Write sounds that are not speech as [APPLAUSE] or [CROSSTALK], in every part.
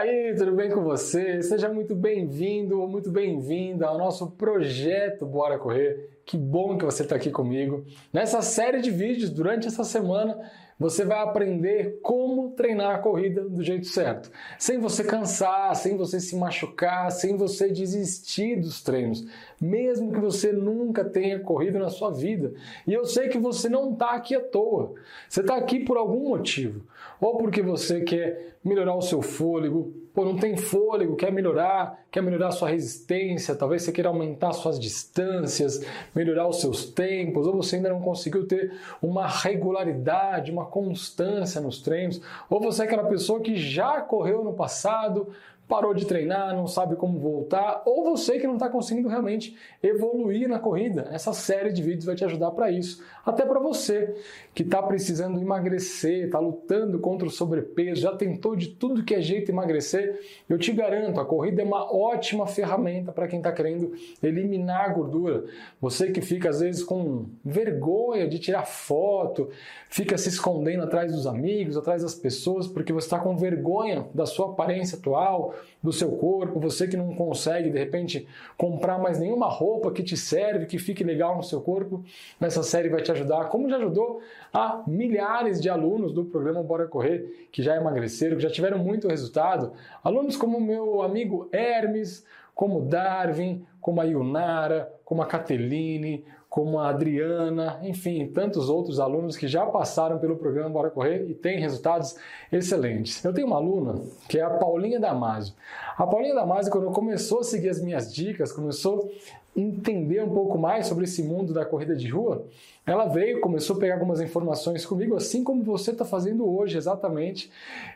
aí, tudo bem com você? Seja muito bem-vindo ou muito bem-vinda ao nosso projeto Bora Correr. Que bom que você está aqui comigo. Nessa série de vídeos, durante essa semana, você vai aprender como treinar a corrida do jeito certo, sem você cansar, sem você se machucar, sem você desistir dos treinos, mesmo que você nunca tenha corrido na sua vida. E eu sei que você não está aqui à toa, você está aqui por algum motivo, ou porque você quer melhorar o seu fôlego, pô, não tem fôlego, quer melhorar, quer melhorar sua resistência, talvez você queira aumentar suas distâncias, melhorar os seus tempos, ou você ainda não conseguiu ter uma regularidade, uma constância nos treinos, ou você é aquela pessoa que já correu no passado, parou de treinar, não sabe como voltar, ou você que não está conseguindo realmente evoluir na corrida. Essa série de vídeos vai te ajudar para isso. Até para você que está precisando emagrecer, está lutando contra o sobrepeso, já tentou de tudo que é jeito emagrecer, eu te garanto, a corrida é uma ótima ferramenta para quem está querendo eliminar a gordura. Você que fica às vezes com vergonha de tirar foto, fica se escondendo atrás dos amigos, atrás das pessoas, porque você está com vergonha da sua aparência atual, do seu corpo, você que não consegue de repente comprar mais nenhuma roupa que te serve, que fique legal no seu corpo, nessa série vai te ajudar, como já ajudou a milhares de alunos do programa Bora Correr que já emagreceram, que já tiveram muito resultado, alunos como meu amigo Hermes, como Darwin, como a Yunara, como a Cateline, como a Adriana, enfim, tantos outros alunos que já passaram pelo programa Bora Correr e têm resultados excelentes. Eu tenho uma aluna que é a Paulinha Damasio. A Paulinha Damasio, quando começou a seguir as minhas dicas, começou entender um pouco mais sobre esse mundo da corrida de rua, ela veio, começou a pegar algumas informações comigo, assim como você está fazendo hoje, exatamente,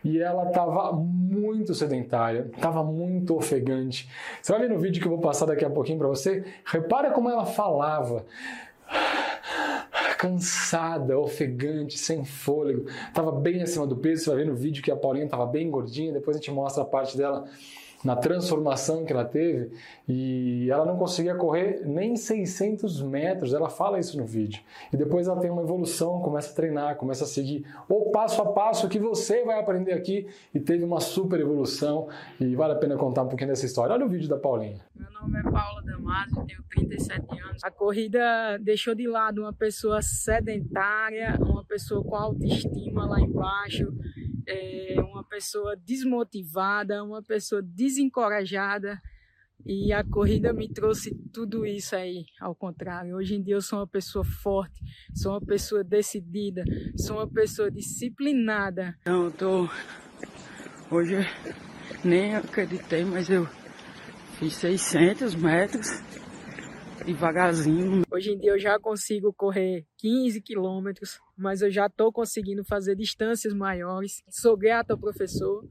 e ela estava muito sedentária, estava muito ofegante. Você vai ver no vídeo que eu vou passar daqui a pouquinho para você, repara como ela falava cansada, ofegante, sem fôlego, estava bem acima do peso. Você vai ver no vídeo que a Paulinha estava bem gordinha, depois a gente mostra a parte dela na transformação que ela teve e ela não conseguia correr nem 600 metros, ela fala isso no vídeo. E depois ela tem uma evolução, começa a treinar, começa a seguir o passo a passo que você vai aprender aqui e teve uma super evolução e vale a pena contar um pouquinho dessa história. Olha o vídeo da Paulinha. Meu nome é Paula Damasio, tenho 37 anos. A corrida deixou de lado uma pessoa sedentária, uma pessoa com autoestima lá embaixo, é, uma pessoa desmotivada, uma pessoa desencorajada. E a corrida me trouxe tudo isso aí, ao contrário. Hoje em dia eu sou uma pessoa forte, sou uma pessoa decidida, sou uma pessoa disciplinada. Então, eu tô. Hoje nem acreditei, mas eu fiz 600 metros devagarzinho. Hoje em dia eu já consigo correr 15 quilômetros, mas eu já estou conseguindo fazer distâncias maiores. Sou grato ao professor,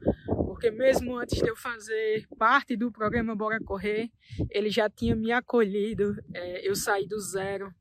porque mesmo antes de eu fazer parte do programa Bora Correr, ele já tinha me acolhido. É, eu saí do zero,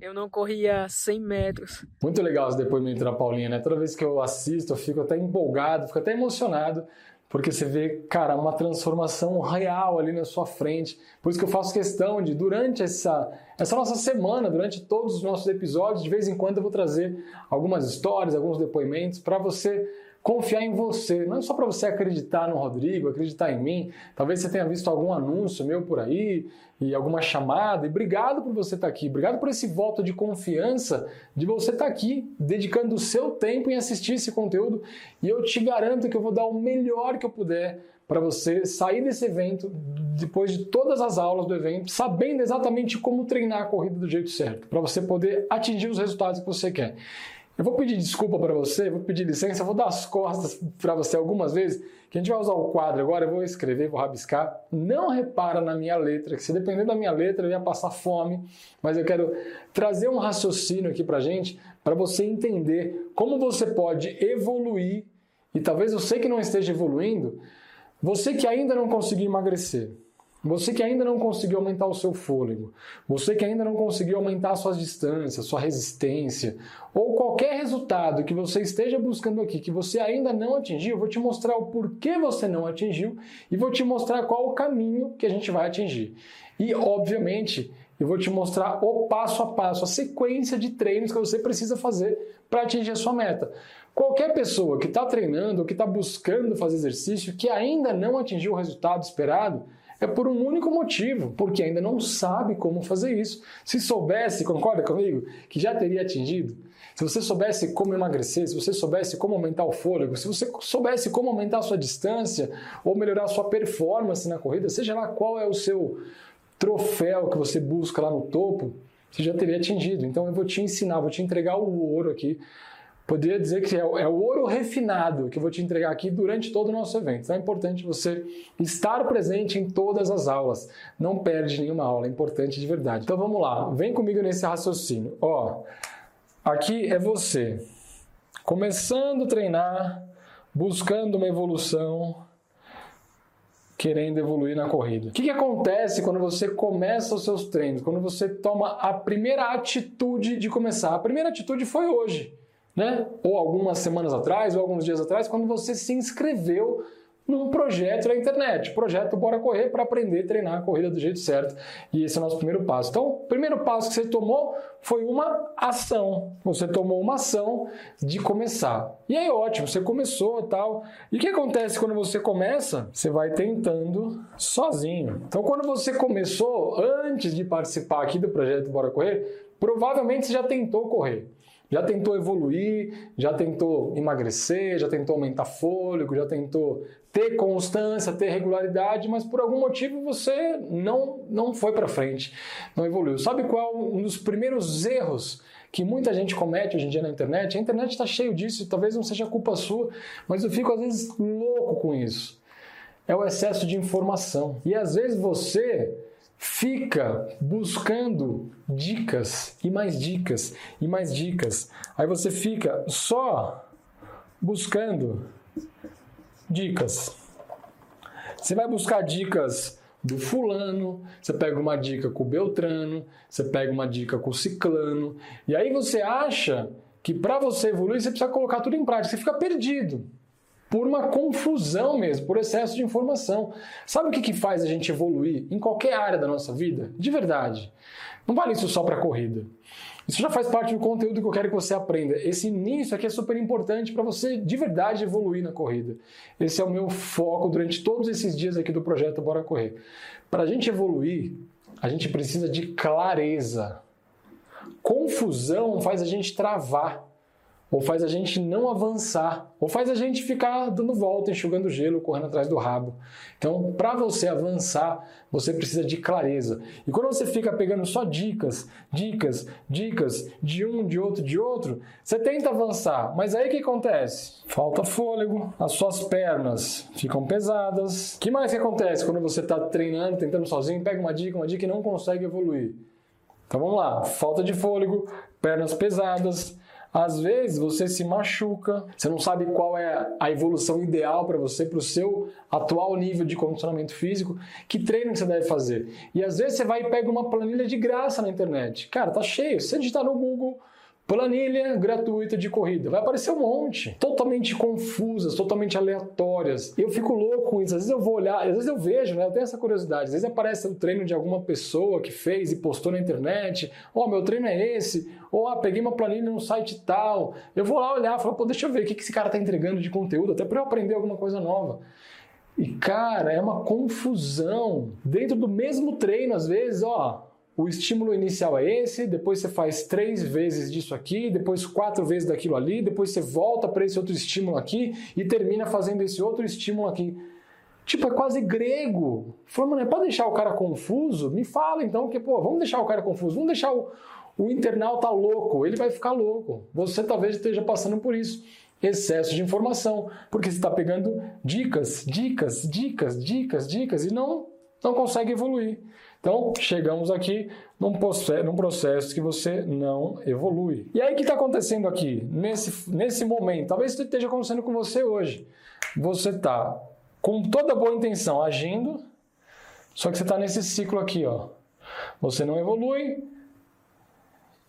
eu não corria 100 metros. Muito legal esse depoimento da Paulinha, né? Toda vez que eu assisto, eu fico até empolgado, fico até emocionado porque você vê, cara, uma transformação real ali na sua frente. Por isso que eu faço questão de, durante essa, essa nossa semana, durante todos os nossos episódios, de vez em quando eu vou trazer algumas histórias, alguns depoimentos para você confiar em você. Não é só para você acreditar no Rodrigo, acreditar em mim. Talvez você tenha visto algum anúncio meu por aí e alguma chamada. E obrigado por você estar tá aqui. Obrigado por esse voto de confiança de você estar tá aqui, dedicando o seu tempo em assistir esse conteúdo. E eu te garanto que eu vou dar o melhor que eu puder para você sair desse evento, depois de todas as aulas do evento, sabendo exatamente como treinar a corrida do jeito certo, para você poder atingir os resultados que você quer. Eu vou pedir desculpa para você, vou pedir licença, vou dar as costas para você algumas vezes, que a gente vai usar o quadro agora, eu vou escrever, vou rabiscar. Não repara na minha letra, que se depender da minha letra eu ia passar fome, mas eu quero trazer um raciocínio aqui para gente, para você entender como você pode evoluir, e talvez você que não esteja evoluindo, você que ainda não conseguiu emagrecer, você que ainda não conseguiu aumentar o seu fôlego, você que ainda não conseguiu aumentar suas distâncias, sua resistência, ou qualquer resultado que você esteja buscando aqui que você ainda não atingiu, eu vou te mostrar o porquê você não atingiu e vou te mostrar qual o caminho que a gente vai atingir. E, obviamente, eu vou te mostrar o passo a passo, a sequência de treinos que você precisa fazer para atingir a sua meta. Qualquer pessoa que está treinando que está buscando fazer exercício que ainda não atingiu o resultado esperado, é por um único motivo, porque ainda não sabe como fazer isso. Se soubesse, concorda comigo, que já teria atingido. Se você soubesse como emagrecer, se você soubesse como aumentar o fôlego, se você soubesse como aumentar a sua distância ou melhorar a sua performance na corrida, seja lá qual é o seu troféu que você busca lá no topo, você já teria atingido. Então eu vou te ensinar, vou te entregar o ouro aqui poderia dizer que é, é, o ouro refinado que eu vou te entregar aqui durante todo o nosso evento. Então é importante você estar presente em todas as aulas. Não perde nenhuma aula, é importante de verdade. Então vamos lá, vem comigo nesse raciocínio. Ó, aqui é você começando a treinar, buscando uma evolução, querendo evoluir na corrida. O que, que acontece quando você começa os seus treinos? Quando você toma a primeira atitude de começar? A primeira atitude foi hoje né? Ou algumas semanas atrás, ou alguns dias atrás, quando você se inscreveu num projeto na internet, projeto Bora Correr para aprender a treinar a corrida do jeito certo. E esse é o nosso primeiro passo. Então, o primeiro passo que você tomou foi uma ação. Você tomou uma ação de começar. E aí, ótimo, você começou tal. E o que acontece quando você começa? Você vai tentando sozinho. Então, quando você começou, antes de participar aqui do projeto Bora Correr, provavelmente você já tentou correr. Já tentou evoluir, já tentou emagrecer, já tentou aumentar fôlego, já tentou ter constância, ter regularidade, mas por algum motivo você não, não foi para frente, não evoluiu. Sabe qual um dos primeiros erros que muita gente comete hoje em dia na internet? A internet está cheio disso, talvez não seja culpa sua, mas eu fico às vezes louco com isso. É o excesso de informação. E às vezes você fica buscando dicas e mais dicas e mais dicas. Aí você fica só buscando dicas. Você vai buscar dicas do fulano, você pega uma dica com o Beltrano, você pega uma dica com o Ciclano, e aí você acha que para você evoluir você precisa colocar tudo em prática, você fica perdido por uma confusão mesmo, por excesso de informação. Sabe o que, que faz a gente evoluir em qualquer área da nossa vida? De verdade. Não vale isso só para corrida. Isso já faz parte do conteúdo que eu quero que você aprenda. Esse início aqui é super importante para você de verdade evoluir na corrida. Esse é o meu foco durante todos esses dias aqui do projeto Bora Correr. Para a gente evoluir, a gente precisa de clareza. Confusão faz a gente travar ou faz a gente não avançar, ou faz a gente ficar dando volta, enxugando gelo, correndo atrás do rabo. Então, para você avançar, você precisa de clareza. E quando você fica pegando só dicas, dicas, dicas de um, de outro, de outro, você tenta avançar, mas aí o que acontece? Falta fôlego, as suas pernas ficam pesadas. O que mais que acontece quando você está treinando, tentando sozinho, pega uma dica, uma dica e não consegue evoluir? Então vamos lá, falta de fôlego, pernas pesadas, às vezes você se machuca, você não sabe qual é a evolução ideal para você, para o seu atual nível de condicionamento físico, que treino você deve fazer. E às vezes você vai e pega uma planilha de graça na internet. Cara, tá cheio. Se você digitar no Google Planilha gratuita de corrida. Vai aparecer um monte. Totalmente confusas, totalmente aleatórias. Eu fico louco com isso. Às vezes eu vou olhar, às vezes eu vejo, né? Eu tenho essa curiosidade. Às vezes aparece o treino de alguma pessoa que fez e postou na internet. Ó, oh, meu treino é esse. Ou, ah, peguei uma planilha no site tal. Eu vou lá olhar falar, pô, deixa eu ver o que esse cara tá entregando de conteúdo, até para eu aprender alguma coisa nova. E, cara, é uma confusão. Dentro do mesmo treino, às vezes, ó, o estímulo inicial é esse, depois você faz três vezes disso aqui, depois quatro vezes daquilo ali, depois você volta para esse outro estímulo aqui e termina fazendo esse outro estímulo aqui. Tipo, é quase grego. Falei, mano, pode deixar o cara confuso? Me fala então, que, pô, vamos deixar o cara confuso, vamos deixar o, o internauta louco, ele vai ficar louco. Você talvez esteja passando por isso. Excesso de informação, porque você está pegando dicas, dicas, dicas, dicas, dicas e não, não consegue evoluir. Então, chegamos aqui num num processo que você não evolui. E aí, o que está acontecendo aqui? Nesse, nesse momento, talvez esteja acontecendo com você hoje. Você está com toda boa intenção agindo, só que você está nesse ciclo aqui, ó. Você não evolui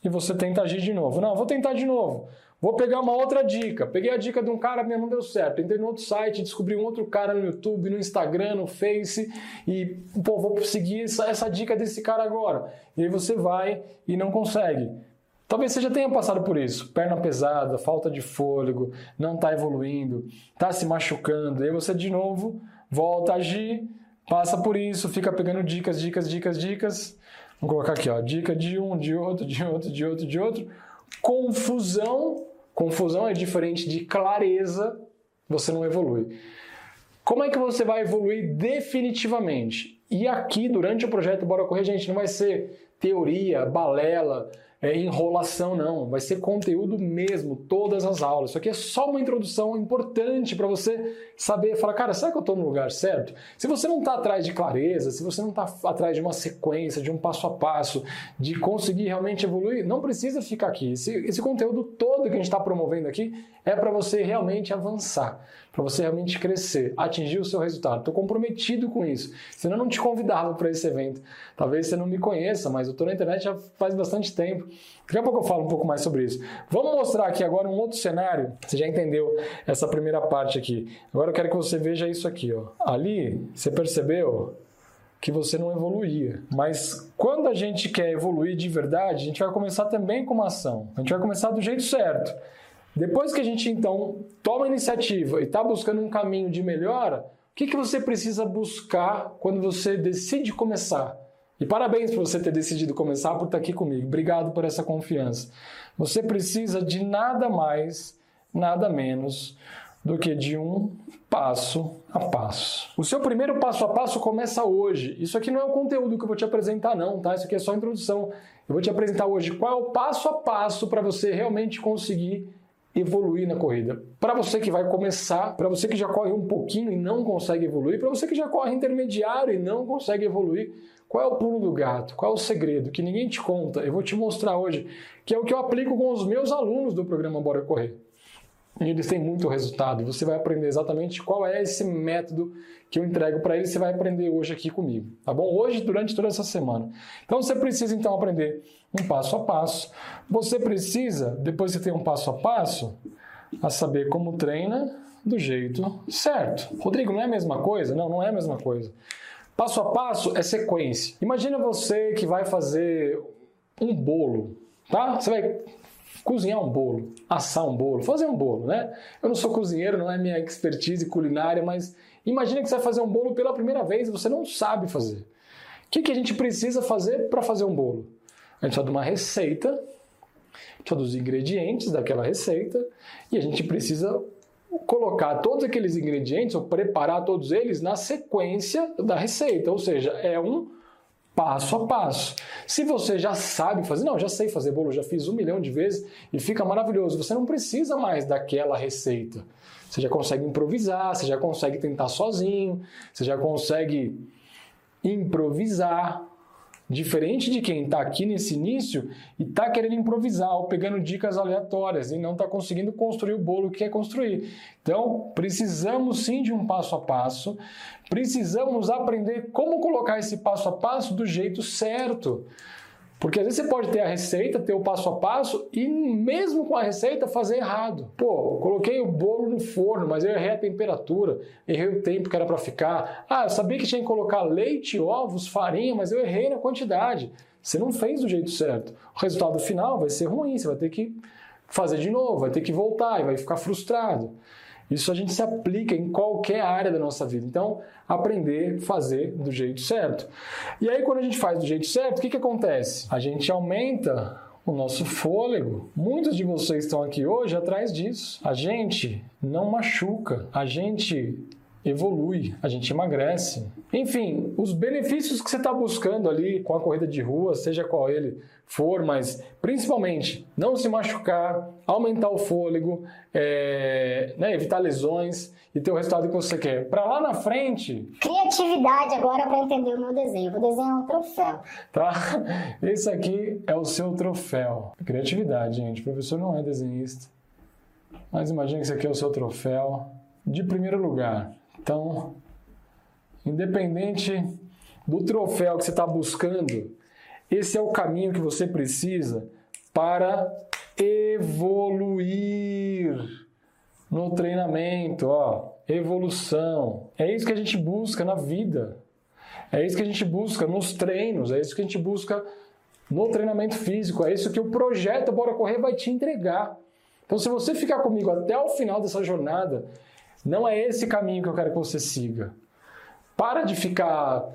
e você tenta agir de novo. Não, vou tentar de novo. Vou pegar uma outra dica. Peguei a dica de um cara, não deu certo. Entrei no outro site, descobri um outro cara no YouTube, no Instagram, no Face e, pô, vou seguir essa, essa dica desse cara agora. E aí você vai e não consegue. Talvez você já tenha passado por isso, perna pesada, falta de fôlego, não está evoluindo, está se machucando, e aí você de novo volta a agir, passa por isso, fica pegando dicas, dicas, dicas, dicas. Vamos colocar aqui, ó, dica de um, de outro, de outro, de outro, de outro. Confusão, confusão é diferente de clareza, você não evolui. Como é que você vai evoluir definitivamente? E aqui, durante o projeto Bora Correr, gente, não vai ser teoria, balela, é, enrolação, não. Vai ser conteúdo mesmo, todas as aulas. Isso aqui é só uma introdução importante para você saber, falar, cara, será que eu estou no lugar certo? Se você não está atrás de clareza, se você não está atrás de uma sequência, de um passo a passo, de conseguir realmente evoluir, não precisa ficar aqui. Esse, esse conteúdo todo que a gente está promovendo aqui é para você realmente avançar, para você realmente crescer, atingir o seu resultado. Estou comprometido com isso. Senão eu não te convidava para esse evento. Talvez você não me conheça, mas eu estou na internet já faz bastante tempo. Daqui a pouco eu falo um pouco mais sobre isso. Vamos mostrar aqui agora um outro cenário. Você já entendeu essa primeira parte aqui. Agora eu quero que você veja isso aqui. Ó. Ali, você percebeu que você não evoluía. Mas quando a gente quer evoluir de verdade, a gente vai começar também com uma ação. A gente vai começar do jeito certo. Depois que a gente então toma a iniciativa e está buscando um caminho de melhora, o que, que você precisa buscar quando você decide começar? E parabéns por você ter decidido começar por estar aqui comigo. Obrigado por essa confiança. Você precisa de nada mais, nada menos do que de um passo a passo. O seu primeiro passo a passo começa hoje. Isso aqui não é o conteúdo que eu vou te apresentar, não, tá? Isso aqui é só introdução. Eu vou te apresentar hoje qual é o passo a passo para você realmente conseguir evoluir na corrida. Para você que vai começar, para você que já corre um pouquinho e não consegue evoluir, para você que já corre intermediário e não consegue evoluir, qual é o pulo do gato? Qual é o segredo que ninguém te conta? Eu vou te mostrar hoje, que é o que eu aplico com os meus alunos do programa Bora Correr. E eles têm muito resultado. Você vai aprender exatamente qual é esse método que eu entrego para eles. Você vai aprender hoje aqui comigo, tá bom? Hoje, durante toda essa semana. Então, você precisa então aprender um passo a passo. Você precisa, depois de ter um passo a passo, a saber como treina do jeito certo. Rodrigo, não é a mesma coisa? Não, não é a mesma coisa. Passo a passo é sequência. Imagina você que vai fazer um bolo, tá? Você vai cozinhar um bolo, assar um bolo, fazer um bolo, né? Eu não sou cozinheiro, não é minha expertise culinária, mas imagina que você vai fazer um bolo pela primeira vez e você não sabe fazer. O que, que a gente precisa fazer para fazer um bolo? A gente precisa de uma receita, precisa dos ingredientes daquela receita e a gente precisa colocar todos aqueles ingredientes ou preparar todos eles na sequência da receita, ou seja, é um passo a passo. Se você já sabe fazer, não, já sei fazer bolo, já fiz um milhão de vezes e fica maravilhoso. Você não precisa mais daquela receita. Você já consegue improvisar, você já consegue tentar sozinho, você já consegue improvisar. Diferente de quem está aqui nesse início e está querendo improvisar ou pegando dicas aleatórias e não está conseguindo construir o bolo que quer construir. Então, precisamos sim de um passo a passo, precisamos aprender como colocar esse passo a passo do jeito certo. Porque às vezes você pode ter a receita, ter o passo a passo e mesmo com a receita fazer errado. Pô, coloquei o bolo no forno, mas eu errei a temperatura, errei o tempo que era para ficar. Ah, eu sabia que tinha que colocar leite, ovos, farinha, mas eu errei na quantidade. Você não fez do jeito certo. O resultado final vai ser ruim, você vai ter que fazer de novo, vai ter que voltar e vai ficar frustrado. Isso a gente se aplica em qualquer área da nossa vida. Então, aprender a fazer do jeito certo. E aí, quando a gente faz do jeito certo, o que, que acontece? A gente aumenta o nosso fôlego. Muitos de vocês estão aqui hoje atrás disso. A gente não machuca, a gente evolui, a gente emagrece. Enfim, os benefícios que você está buscando ali com a corrida de rua, seja qual ele for, mas principalmente não se machucar, aumentar o fôlego, é, né, evitar lesões e ter o resultado que você quer. Para lá na frente. Criatividade agora para entender o meu desenho. vou desenhar um troféu. Tá? [LAUGHS] Esse aqui é o seu troféu. Criatividade, gente. O professor não é desenhista. Mas imagine que esse aqui é o seu troféu. De primeiro lugar, então, independente do troféu que você está buscando, esse é o caminho que você precisa para evoluir no treinamento, ó, evolução. É isso que a gente busca na vida. É isso que a gente busca nos treinos, é isso que a gente busca no treinamento físico. É isso que o projeto Bora Correr vai te entregar. Então, se você ficar comigo até o final dessa jornada, não é esse caminho que eu quero que você siga. Para de ficar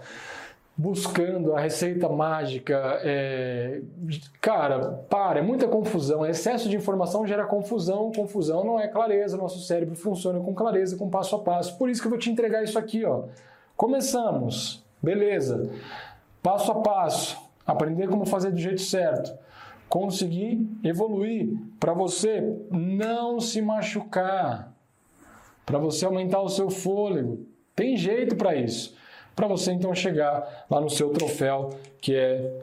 buscando a receita mágica. É... Cara, para, é muita confusão. Excesso de informação gera confusão. Confusão não é clareza. Nosso cérebro funciona com clareza, com passo a passo. Por isso que eu vou te entregar isso aqui, ó. Começamos, beleza. Passo a passo, aprender como fazer do jeito certo. Conseguir evoluir para você não se machucar, para você aumentar o seu fôlego. Tem jeito para isso para você então chegar lá no seu troféu, que é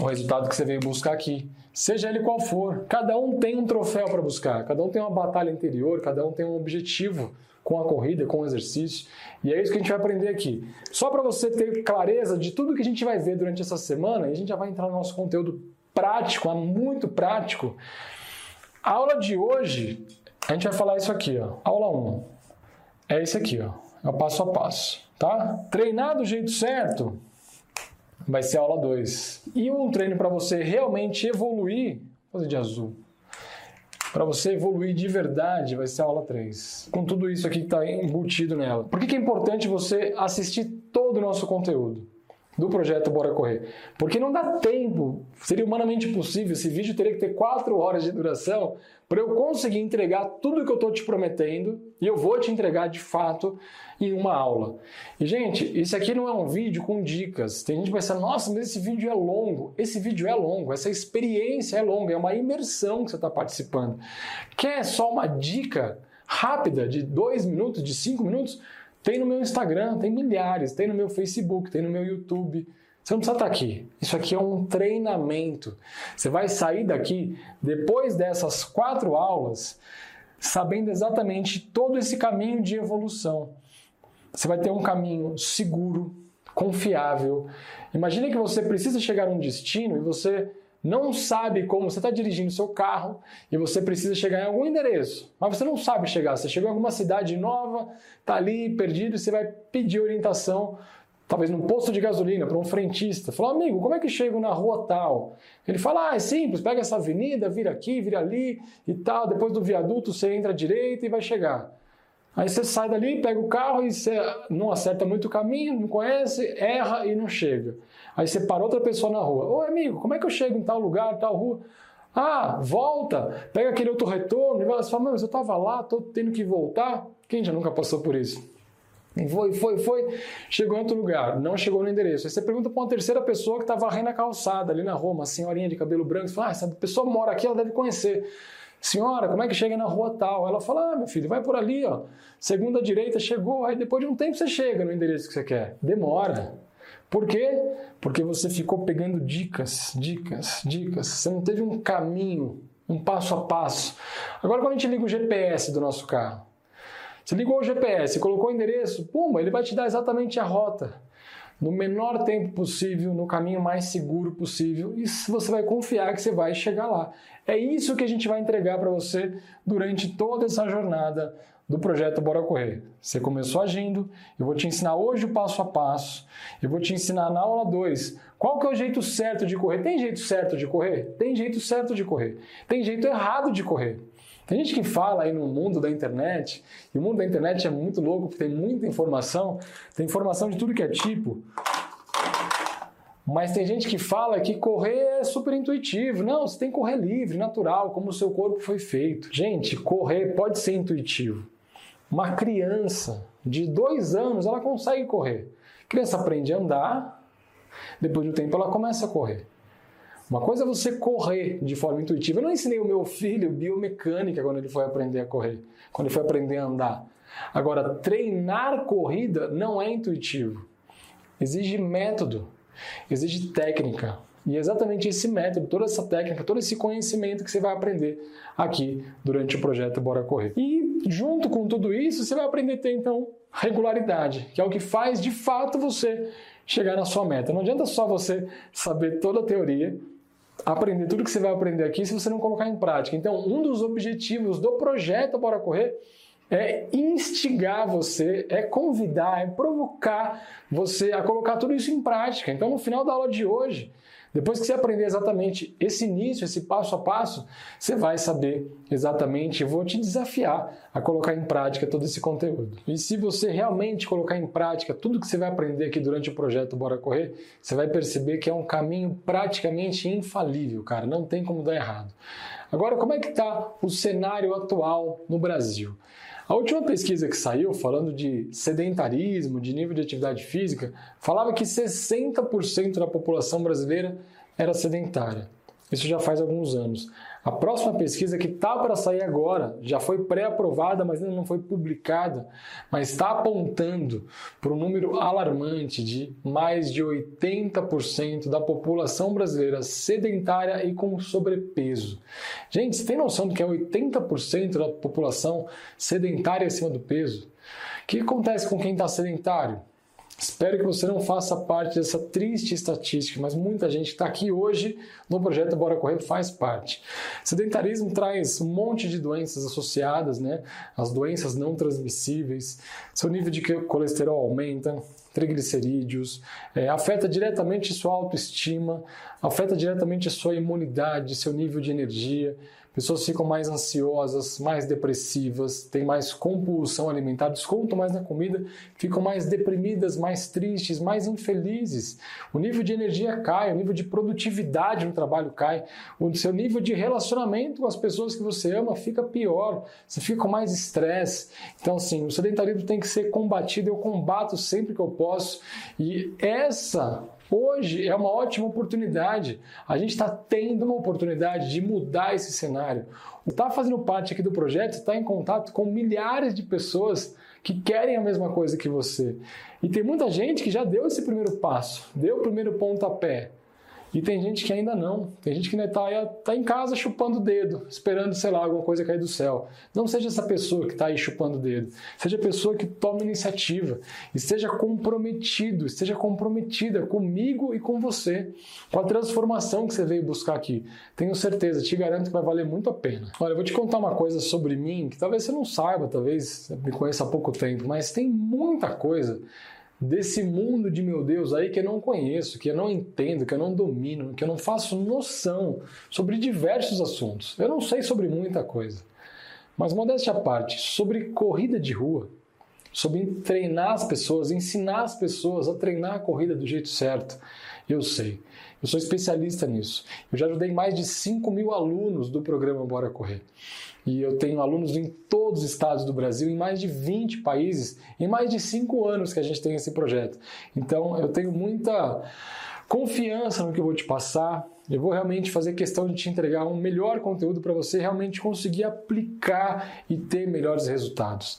o resultado que você veio buscar aqui. Seja ele qual for, cada um tem um troféu para buscar, cada um tem uma batalha interior, cada um tem um objetivo com a corrida, com o exercício. E é isso que a gente vai aprender aqui. Só para você ter clareza de tudo que a gente vai ver durante essa semana, e a gente já vai entrar no nosso conteúdo prático, muito prático. A aula de hoje, a gente vai falar isso aqui, ó. Aula 1. É esse aqui, ó. É o passo a passo tá? Treinar do jeito certo vai ser aula 2. E um treino para você realmente evoluir, vou fazer de azul. Para você evoluir de verdade, vai ser a aula 3. Com tudo isso aqui que está embutido nela. Por que, que é importante você assistir todo o nosso conteúdo? Do projeto Bora Correr. Porque não dá tempo, seria humanamente possível, esse vídeo teria que ter 4 horas de duração para eu conseguir entregar tudo que eu estou te prometendo e eu vou te entregar de fato em uma aula. E gente, isso aqui não é um vídeo com dicas. Tem gente que pensar, nossa, mas esse vídeo é longo. Esse vídeo é longo, essa experiência é longa, é uma imersão que você está participando. Quer só uma dica rápida de 2 minutos, de 5 minutos? Tem no meu Instagram, tem milhares, tem no meu Facebook, tem no meu YouTube. Você não precisa estar aqui. Isso aqui é um treinamento. Você vai sair daqui, depois dessas quatro aulas, sabendo exatamente todo esse caminho de evolução. Você vai ter um caminho seguro, confiável. Imagine que você precisa chegar a um destino e você não sabe como, você está dirigindo seu carro e você precisa chegar em algum endereço, mas você não sabe chegar. Você chegou em alguma cidade nova, está ali perdido, e você vai pedir orientação, talvez num posto de gasolina, para um frentista. Fala, amigo, como é que chego na rua tal? Ele fala, ah, é simples, pega essa avenida, vira aqui, vira ali e tal. Depois do viaduto você entra à direita e vai chegar. Aí você sai dali, pega o carro e você não acerta muito o caminho, não conhece, erra e não chega. Aí você para outra pessoa na rua. Ô amigo, como é que eu chego em tal lugar, tal rua? Ah, volta, pega aquele outro retorno. E você fala, mas eu estava lá, estou tendo que voltar. Quem já nunca passou por isso? E foi, foi, foi, chegou em outro lugar, não chegou no endereço. Aí você pergunta para uma terceira pessoa que está varrendo a calçada ali na rua, uma senhorinha de cabelo branco, você fala, ah, essa pessoa mora aqui, ela deve conhecer. Senhora, como é que chega na rua tal? Ela fala, ah, meu filho, vai por ali, ó. Segunda direita, chegou, aí depois de um tempo você chega no endereço que você quer. Demora. Por quê? Porque você ficou pegando dicas, dicas, dicas. Você não teve um caminho, um passo a passo. Agora, quando a gente liga o GPS do nosso carro, você ligou o GPS, colocou o endereço, pum, ele vai te dar exatamente a rota. No menor tempo possível, no caminho mais seguro possível, e você vai confiar que você vai chegar lá. É isso que a gente vai entregar para você durante toda essa jornada do projeto Bora Correr. Você começou agindo, eu vou te ensinar hoje o passo a passo, eu vou te ensinar na aula 2 qual que é o jeito certo de correr. Tem jeito certo de correr? Tem jeito certo de correr. Tem jeito errado de correr. Tem gente que fala aí no mundo da internet, e o mundo da internet é muito louco, porque tem muita informação, tem informação de tudo que é tipo. Mas tem gente que fala que correr é super intuitivo. Não, você tem que correr livre, natural, como o seu corpo foi feito. Gente, correr pode ser intuitivo. Uma criança de dois anos, ela consegue correr. A criança aprende a andar, depois do tempo ela começa a correr. Uma coisa é você correr de forma intuitiva. Eu não ensinei o meu filho biomecânica quando ele foi aprender a correr, quando ele foi aprender a andar. Agora, treinar corrida não é intuitivo. Exige método, exige técnica. E é exatamente esse método, toda essa técnica, todo esse conhecimento que você vai aprender aqui durante o projeto Bora Correr. E junto com tudo isso, você vai aprender a ter então regularidade, que é o que faz de fato você chegar na sua meta. Não adianta só você saber toda a teoria, aprender tudo que você vai aprender aqui se você não colocar em prática. Então, um dos objetivos do projeto Bora Correr é instigar você, é convidar, é provocar você a colocar tudo isso em prática. Então, no final da aula de hoje, Depois que você aprender exatamente esse início, esse passo a passo, você vai saber exatamente. Eu vou te desafiar a colocar em prática todo esse conteúdo. E se você realmente colocar em prática tudo que você vai aprender aqui durante o projeto Bora Correr, você vai perceber que é um caminho praticamente infalível, cara. Não tem como dar errado. Agora, como é que está o cenário atual no Brasil? A última pesquisa que saiu, falando de sedentarismo, de nível de atividade física, falava que 60% da população brasileira era sedentária. Isso já faz alguns anos. A próxima pesquisa que está para sair agora, já foi pré-aprovada, mas ainda não foi publicada, mas está apontando para um número alarmante de mais de 80% da população brasileira sedentária e com sobrepeso. Gente, você tem noção do que é 80% da população sedentária acima do peso? O que acontece com quem está sedentário? Espero que você não faça parte dessa triste estatística, mas muita gente que está aqui hoje no projeto Bora Correr faz parte. Sedentarismo traz um monte de doenças associadas, né? As doenças não transmissíveis, seu nível de colesterol aumenta, triglicerídeos, é, afeta diretamente sua autoestima, afeta diretamente sua imunidade, seu nível de energia, Pessoas ficam mais ansiosas, mais depressivas, têm mais compulsão alimentar, descontam mais na comida, ficam mais deprimidas, mais tristes, mais infelizes. O nível de energia cai, o nível de produtividade no trabalho cai, o seu nível de relacionamento com as pessoas que você ama fica pior, você fica com mais estresse. Então, assim, o sedentarismo tem que ser combatido, eu combato sempre que eu posso. E essa Hoje é uma ótima oportunidade. A gente está tendo uma oportunidade de mudar esse cenário. Está fazendo parte aqui do projeto, está em contato com milhares de pessoas que querem a mesma coisa que você. E tem muita gente que já deu esse primeiro passo, deu o primeiro pontapé. E tem gente que ainda não. Tem gente que está tá em casa chupando o dedo, esperando, sei lá, alguma coisa cair do céu. Não seja essa pessoa que está aí chupando o dedo. Seja a pessoa que toma iniciativa. E seja comprometido, esteja comprometida comigo e com você. Com a transformação que você veio buscar aqui. Tenho certeza, te garanto que vai valer muito a pena. Olha, eu vou te contar uma coisa sobre mim que talvez você não saiba, talvez me conheça há pouco tempo, mas tem muita coisa desse mundo de meu Deus aí que eu não conheço, que eu não entendo, que eu não domino, que eu não faço noção sobre diversos assuntos. Eu não sei sobre muita coisa. Mas modéstia à parte, sobre corrida de rua, sobre treinar as pessoas, ensinar as pessoas a treinar a corrida do jeito certo, eu sei. Eu sou especialista nisso. Eu já ajudei mais de 5 mil alunos do programa Bora Correr. E eu tenho alunos em todos os estados do Brasil, em mais de 20 países, em mais de 5 anos que a gente tem esse projeto. Então eu tenho muita confiança no que eu vou te passar. Eu vou realmente fazer questão de te entregar um melhor conteúdo para você realmente conseguir aplicar e ter melhores resultados.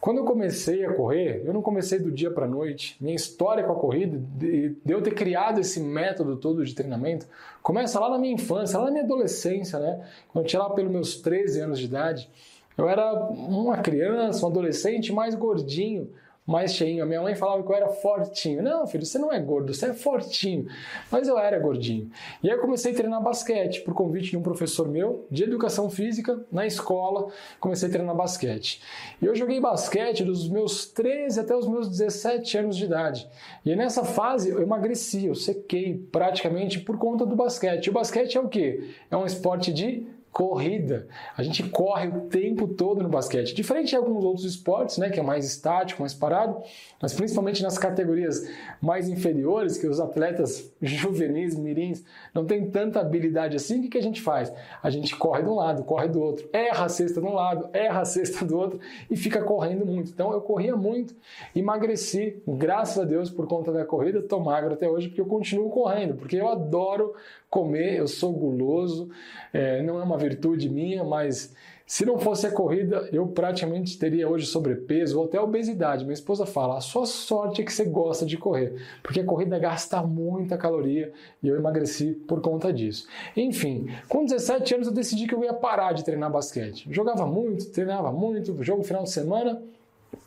Quando eu comecei a correr, eu não comecei do dia para a noite. Minha história com a corrida, de eu ter criado esse método todo de treinamento, começa lá na minha infância, lá na minha adolescência, né? Quando eu tinha lá pelos meus 13 anos de idade. Eu era uma criança, um adolescente mais gordinho, mais cheinho. A minha mãe falava que eu era fortinho. Não, filho, você não é gordo, você é fortinho. Mas eu era gordinho. E aí eu comecei a treinar basquete por convite de um professor meu de educação física na escola. Comecei a treinar basquete. E eu joguei basquete dos meus 13 até os meus 17 anos de idade. E nessa fase eu emagreci, eu sequei praticamente por conta do basquete. E o basquete é o quê? É um esporte de corrida. A gente corre o tempo todo no basquete. Diferente de alguns outros esportes, né, que é mais estático, mais parado, mas principalmente nas categorias mais inferiores, que os atletas [LAUGHS] juvenis, mirins, não têm tanta habilidade assim, o que a gente faz? A gente corre de um lado, corre do outro, erra a cesta de um lado, erra a cesta do outro e fica correndo muito. Então eu corria muito, emagreci, graças a Deus por conta da corrida, estou magro até hoje porque eu continuo correndo, porque eu adoro comer, eu sou guloso, é, não é uma virtude minha, mas se não fosse a corrida, eu praticamente teria hoje sobrepeso ou até obesidade. Minha esposa fala: a sua sorte é que você gosta de correr, porque a corrida gasta muita caloria e eu emagreci por conta disso. Enfim, com 17 anos eu decidi que eu ia parar de treinar basquete. Jogava muito, treinava muito, jogo final de semana,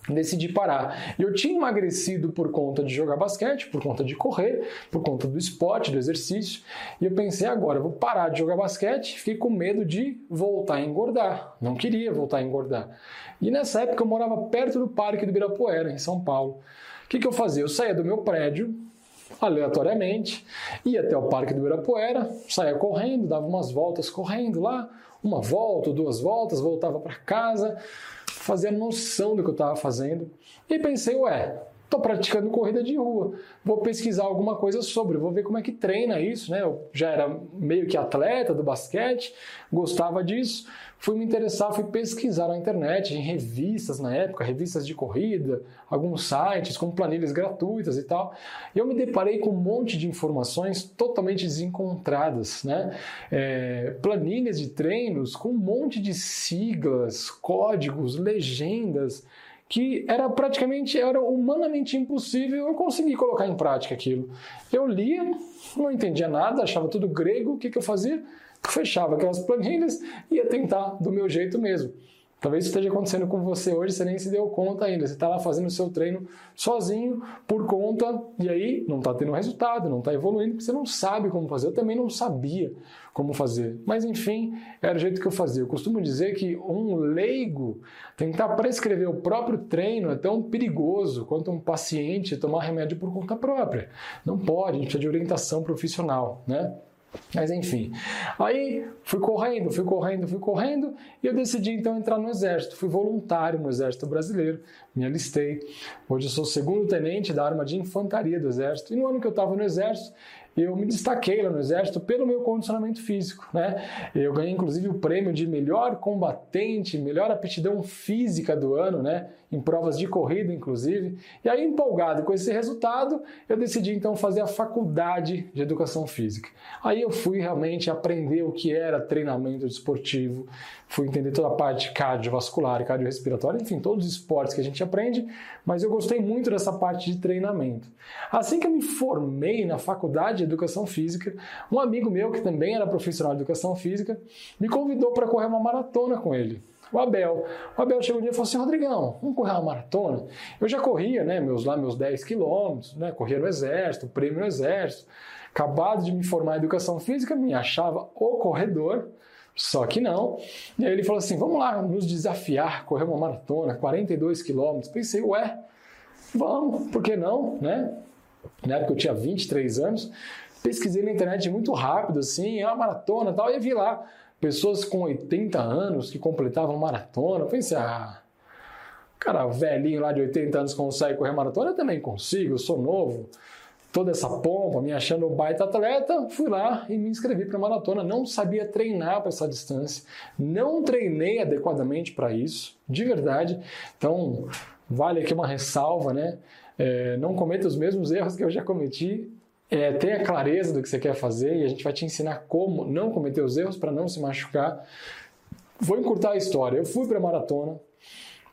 decidi parar. Eu tinha emagrecido por conta de jogar basquete, por conta de correr, por conta do esporte, do exercício, e eu pensei agora, vou parar de jogar basquete, fiquei com medo de voltar a engordar. Não queria voltar a engordar. E nessa época eu morava perto do Parque do Ibirapuera, em São Paulo. O que, que eu fazia? Eu saía do meu prédio, aleatoriamente, ia até o Parque do Ibirapuera, saía correndo, dava umas voltas correndo lá, uma volta, duas voltas, voltava para casa, fazia noção do que eu estava fazendo. E pensei, ué, estou praticando corrida de rua, vou pesquisar alguma coisa sobre, vou ver como é que treina isso, né? Eu já era meio que atleta do basquete, gostava disso, fui me interessar, fui pesquisar na internet, em revistas na época, revistas de corrida, alguns sites com planilhas gratuitas e tal. E eu me deparei com um monte de informações totalmente desencontradas, né? É, planilhas de treinos com um monte de siglas, códigos, legendas que era praticamente, era humanamente impossível eu conseguir colocar em prática aquilo. Eu lia, não entendia nada, achava tudo grego, o que, que eu fazia? fechava aquelas planilhas e ia tentar do meu jeito mesmo. Talvez isso esteja acontecendo com você hoje, você nem se deu conta ainda. Você está lá fazendo o seu treino sozinho, por conta, e aí não está tendo resultado, não está evoluindo, porque você não sabe como fazer. Eu também não sabia como fazer. Mas enfim, era o jeito que eu fazia. Eu costumo dizer que um leigo tentar prescrever o próprio treino é tão perigoso quanto um paciente tomar remédio por conta própria. Não pode, a gente precisa de orientação profissional, né? Mas enfim, aí fui correndo, fui correndo, fui correndo e eu decidi então entrar no Exército. Fui voluntário no Exército Brasileiro, me alistei. Hoje eu sou segundo tenente da arma de infantaria do Exército. E no ano que eu estava no Exército, eu me destaquei lá no Exército pelo meu condicionamento físico. Né? Eu ganhei inclusive o prêmio de melhor combatente, melhor aptidão física do ano, né? em provas de corrida, inclusive. E aí, empolgado com esse resultado, eu decidi então fazer a faculdade de educação física. Aí eu fui realmente aprender o que era treinamento esportivo, fui entender toda a parte cardiovascular cardiorrespiratória, enfim, todos os esportes que a gente aprende, mas eu gostei muito dessa parte de treinamento. Assim que eu me formei na faculdade de educação física, um amigo meu, que também era profissional de educação física, me convidou para correr uma maratona com ele o Abel. O Abel chegou um dia e falou assim: Rodrigão, vamos correr uma maratona? Eu já corria, né, meus, lá meus 10 quilômetros, né, corria no Exército, prêmio no Exército. Acabado de me formar em educação física, me achava o corredor, só que não. E aí ele falou assim: vamos lá nos desafiar, correr uma maratona, 42 quilômetros. Pensei, ué, vamos, por que não, né? Na época eu tinha 23 anos, pesquisei na internet muito rápido, assim, é uma maratona e tal, e vi lá pessoas com 80 anos que completavam maratona. Eu pensei, ah, cara, velhinho lá de 80 anos consegue correr maratona, eu também consigo, eu sou novo. Toda essa pompa, me achando baita atleta, fui lá e me inscrevi para maratona. Não sabia treinar para essa distância, não treinei adequadamente para isso, de verdade. Então, vale aqui uma ressalva, né? É, não cometa os mesmos erros que eu já cometi é, tenha clareza do que você quer fazer e a gente vai te ensinar como não cometer os erros para não se machucar. Vou encurtar a história. Eu fui para a maratona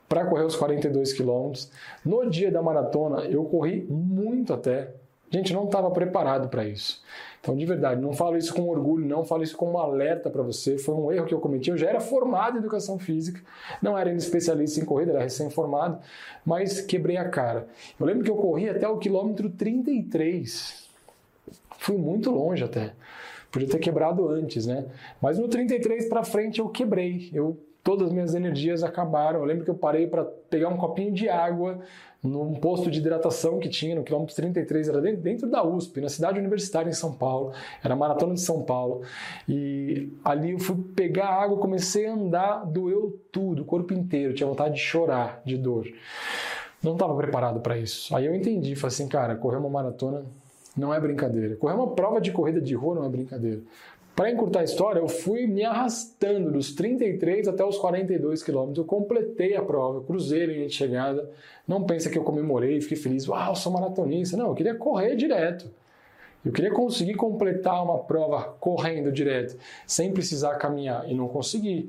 para correr os 42 quilômetros. No dia da maratona, eu corri muito até. Gente, não estava preparado para isso. Então, de verdade, não falo isso com orgulho, não falo isso como um alerta para você. Foi um erro que eu cometi. Eu já era formado em educação física, não era especialista em corrida, era recém-formado, mas quebrei a cara. Eu lembro que eu corri até o quilômetro 33 Fui muito longe até. Podia ter quebrado antes, né? Mas no 33 para frente eu quebrei. Eu todas as minhas energias acabaram. Eu lembro que eu parei para pegar um copinho de água num posto de hidratação que tinha no quilômetro 33, era dentro da USP, na cidade universitária em São Paulo, era a maratona de São Paulo. E ali eu fui pegar água, comecei a andar, doeu tudo, o corpo inteiro, tinha vontade de chorar de dor. Não estava preparado para isso. Aí eu entendi, falei assim, cara, correr uma maratona não é brincadeira. Correr uma prova de corrida de rua não é brincadeira. Para encurtar a história, eu fui me arrastando dos 33 até os 42 quilômetros. Eu completei a prova, cruzei a linha de chegada. Não pensa que eu comemorei, fiquei feliz, uau, sou maratonista. Não, eu queria correr direto. Eu queria conseguir completar uma prova correndo direto, sem precisar caminhar, e não consegui.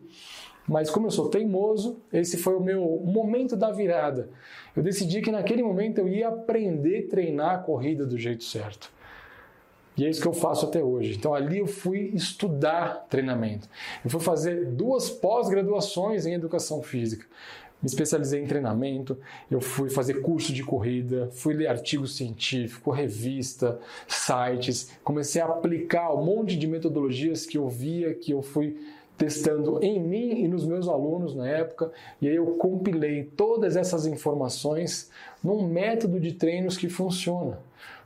Mas como eu sou teimoso, esse foi o meu momento da virada. Eu decidi que naquele momento eu ia aprender a treinar a corrida do jeito certo. E é isso que eu faço até hoje. Então ali eu fui estudar treinamento. Eu fui fazer duas pós-graduações em educação física. Me especializei em treinamento, eu fui fazer curso de corrida, fui ler artigo científico, revista, sites, comecei a aplicar um monte de metodologias que eu via, que eu fui testando em mim e nos meus alunos na época, e aí eu compilei todas essas informações num método de treinos que funciona.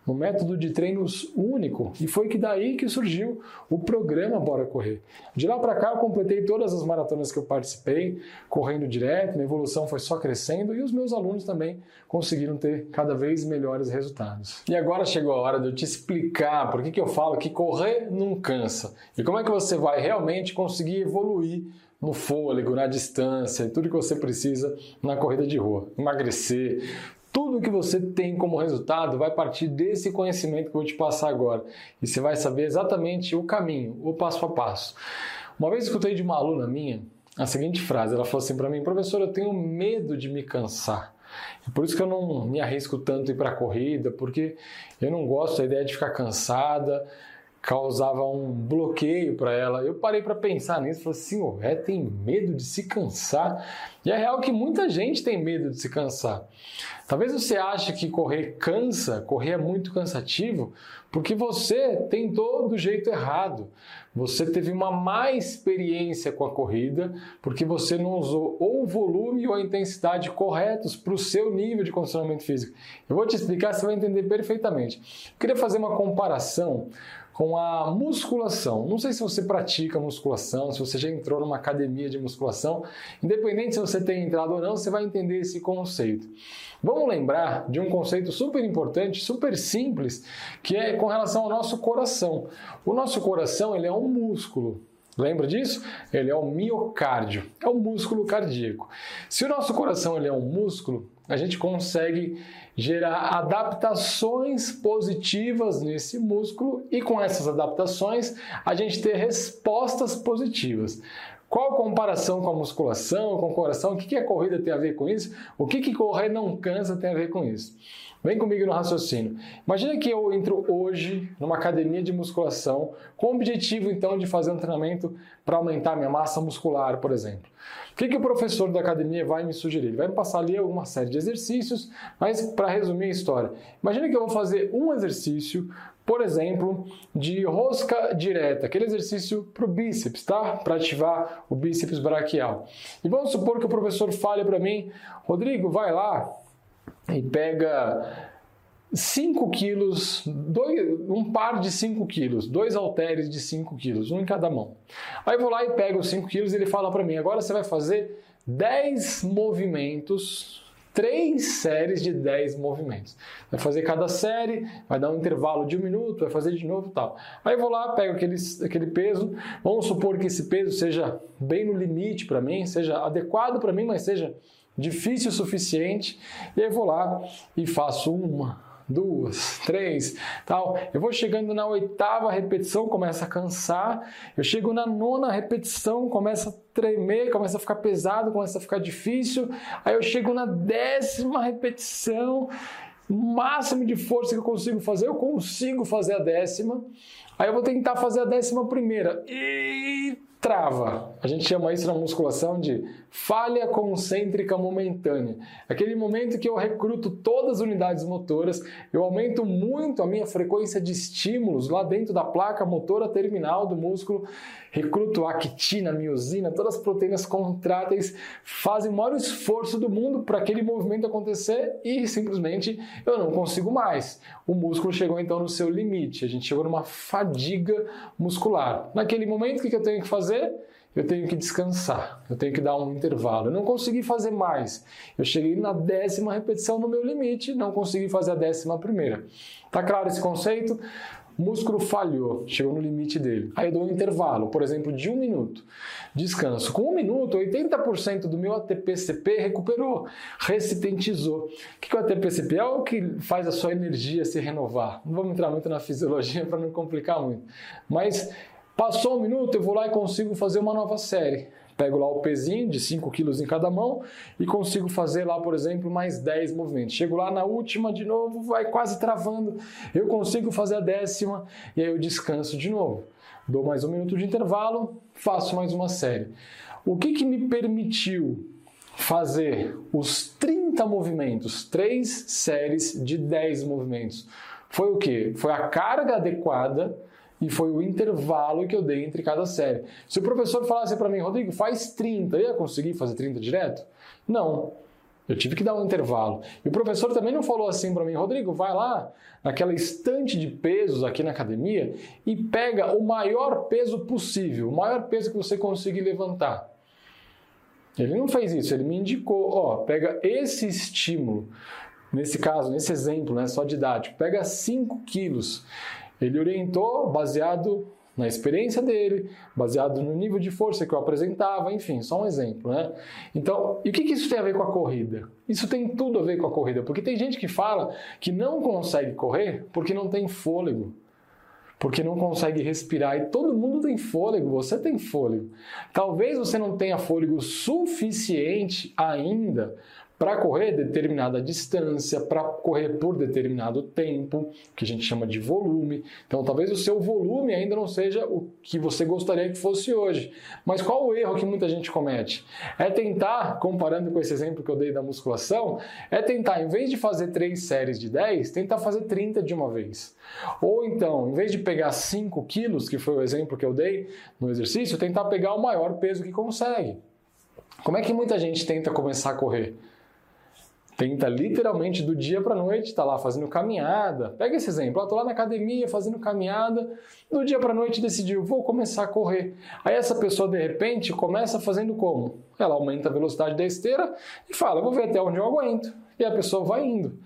Um método de treinos único e foi que daí que surgiu o programa Bora Correr. De lá para cá eu completei todas as maratonas que eu participei, correndo direto, minha evolução foi só crescendo e os meus alunos também conseguiram ter cada vez melhores resultados. E agora chegou a hora de eu te explicar por que, que eu falo que correr não cansa e como é que você vai realmente conseguir evoluir no fôlego, na distância, tudo que você precisa na corrida de rua. Emagrecer, tudo que você tem como resultado vai partir desse conhecimento que eu vou te passar agora. E você vai saber exatamente o caminho, o passo a passo. Uma vez escutei de uma aluna minha a seguinte frase: ela falou assim para mim, professor, eu tenho medo de me cansar. É por isso que eu não me arrisco tanto ir para a corrida, porque eu não gosto da ideia de ficar cansada causava um bloqueio para ela. Eu parei para pensar nisso falei assim: o Ré tem medo de se cansar. E é real que muita gente tem medo de se cansar. Talvez você ache que correr cansa, correr é muito cansativo, porque você tentou do jeito errado. Você teve uma má experiência com a corrida, porque você não usou ou o volume ou a intensidade corretos para o seu nível de condicionamento físico. Eu vou te explicar, você vai entender perfeitamente. Eu queria fazer uma comparação com a musculação. Não sei se você pratica musculação, se você já entrou numa academia de musculação, independente se você tem entrado ou não, você vai entender esse conceito. Vamos lembrar de um conceito super importante, super simples, que é com relação ao nosso coração. O nosso coração ele é um músculo. Lembra disso? Ele é o miocárdio, é o músculo cardíaco. Se o nosso coração ele é um músculo, a gente consegue gerar adaptações positivas nesse músculo e com essas adaptações a gente ter respostas positivas. Qual comparação com a musculação, com o coração? O que, que a corrida tem a ver com isso? O que, que correr não cansa tem a ver com isso? Vem comigo no raciocínio. Imagina que eu entro hoje numa academia de musculação com o objetivo então de fazer um treinamento para aumentar minha massa muscular, por exemplo. O que, que o professor da academia vai me sugerir? Ele vai me passar ali alguma série de exercícios, mas para resumir a história, imagina que eu vou fazer um exercício por exemplo, de rosca direta, aquele exercício para o bíceps, tá? Para ativar o bíceps braquial. E vamos supor que o professor fale para mim, Rodrigo, vai lá, e pega 5 quilos, dois, um par de 5 quilos, dois halteres de 5 quilos, um em cada mão. Aí vou lá e pego os 5 quilos e ele fala para mim, agora você vai fazer 10 movimentos, três séries de 10 movimentos. Vai fazer cada série, vai dar um intervalo de um minuto, vai fazer de novo tal. Aí vou lá, pego aquele, aquele peso, vamos supor que esse peso seja bem no limite para mim, seja adequado para mim, mas seja difícil o suficiente, e aí vou lá e faço uma, duas, três, tal. Eu vou chegando na oitava repetição, começa a cansar. Eu chego na nona repetição, começa a tremer, começa a ficar pesado, começa a ficar difícil. Aí eu chego na décima repetição, máximo de força que eu consigo fazer, eu consigo fazer a décima. Aí eu vou tentar fazer a décima primeira. E trava. A gente chama isso na musculação de falha concêntrica momentânea. Aquele momento que eu recruto todas as unidades motoras, eu aumento muito a minha frequência de estímulos lá dentro da placa motora terminal do músculo, recruto actina, miosina, todas as proteínas contráteis, fazem o maior esforço do mundo para aquele movimento acontecer e simplesmente eu não consigo mais. O músculo chegou então no seu limite, a gente chegou numa fadiga muscular. Naquele momento, o que eu tenho que fazer? eu tenho que descansar, eu tenho que dar um intervalo. Eu não consegui fazer mais. Eu cheguei na décima repetição no meu limite, não consegui fazer a décima primeira. Tá claro esse conceito? O músculo falhou, chegou no limite dele. Aí dou um intervalo, por exemplo, de um minuto. Descanso. Com um minuto, 80% do meu ATP-CP recuperou, ressintetizou. O que é o ATP-CP? É o que faz a sua energia se renovar. Não vamos entrar muito na fisiologia [LAUGHS] para não complicar muito. Mas Passou um minuto, eu vou lá e consigo fazer uma nova série. Pego lá o pezinho de 5 quilos em cada mão e consigo fazer lá, por exemplo, mais 10 movimentos. Chego lá na última de novo, vai quase travando. Eu consigo fazer a décima e aí eu descanso de novo. Dou mais um minuto de intervalo, faço mais uma série. O que, que me permitiu fazer os 30 movimentos, três séries de 10 movimentos? Foi o que? Foi a carga adequada e foi o intervalo que eu dei entre cada série. Se o professor falasse para mim, Rodrigo, faz 30, eu ia conseguir fazer 30 direto? Não. Eu tive que dar um intervalo. E o professor também não falou assim para mim, Rodrigo, vai lá naquela estante de pesos aqui na academia e pega o maior peso possível, o maior peso que você conseguir levantar. Ele não fez isso, ele me indicou, ó, pega esse estímulo, nesse caso, nesse exemplo, né, só didático, pega 5 quilos. Ele orientou baseado na experiência dele, baseado no nível de força que eu apresentava, enfim, só um exemplo, né? Então, e o que, que isso tem a ver com a corrida? Isso tem tudo a ver com a corrida, porque tem gente que fala que não consegue correr porque não tem fôlego, porque não consegue respirar, e todo mundo tem fôlego, você tem fôlego. Talvez você não tenha fôlego suficiente ainda para correr determinada distância, para correr por determinado tempo, que a gente chama de volume. Então, talvez o seu volume ainda não seja o que você gostaria que fosse hoje. Mas qual o erro que muita gente comete? É tentar, comparando com esse exemplo que eu dei da musculação, é tentar, em vez de fazer três séries de 10, tentar fazer 30 de uma vez. Ou então, em vez de pegar 5 quilos, que foi o exemplo que eu dei no exercício, tentar pegar o maior peso que consegue. Como é que muita gente tenta começar a correr? Tenta literalmente do dia para noite, tá lá fazendo caminhada. Pega esse exemplo, tô lá na academia fazendo caminhada, do dia para noite decidiu, vou começar a correr. Aí essa pessoa de repente começa fazendo como? Ela aumenta a velocidade da esteira e fala, vou ver até onde eu aguento. E a pessoa vai indo.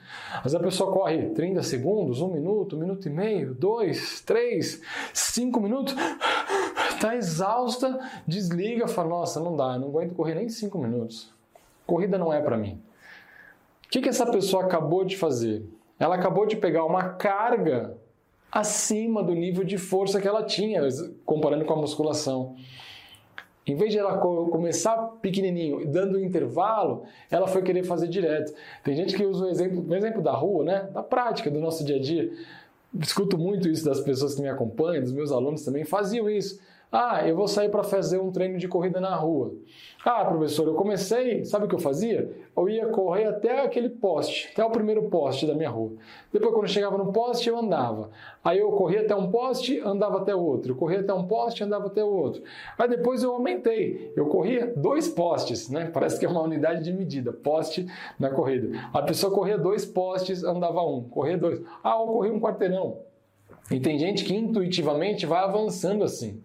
Mas a pessoa corre 30 segundos, 1 minuto, 1 minuto e meio, 2, 3, 5 minutos, tá exausta, desliga, fala, nossa, não dá, não aguento correr nem 5 minutos. Corrida não é para mim. O que, que essa pessoa acabou de fazer? Ela acabou de pegar uma carga acima do nível de força que ela tinha, comparando com a musculação. Em vez de ela começar pequenininho, dando um intervalo, ela foi querer fazer direto. Tem gente que usa o exemplo, o exemplo da rua, né? Da prática, do nosso dia a dia. Escuto muito isso das pessoas que me acompanham, dos meus alunos também faziam isso. Ah, eu vou sair para fazer um treino de corrida na rua. Ah, professor, eu comecei, sabe o que eu fazia? Eu ia correr até aquele poste, até o primeiro poste da minha rua. Depois, quando eu chegava no poste, eu andava. Aí eu corria até um poste, andava até outro. Eu corria até um poste, andava até outro. Aí depois eu aumentei. Eu corria dois postes, né? Parece que é uma unidade de medida, poste na corrida. A pessoa corria dois postes, andava um. Corria dois. Ah, eu corri um quarteirão. E tem gente que intuitivamente vai avançando assim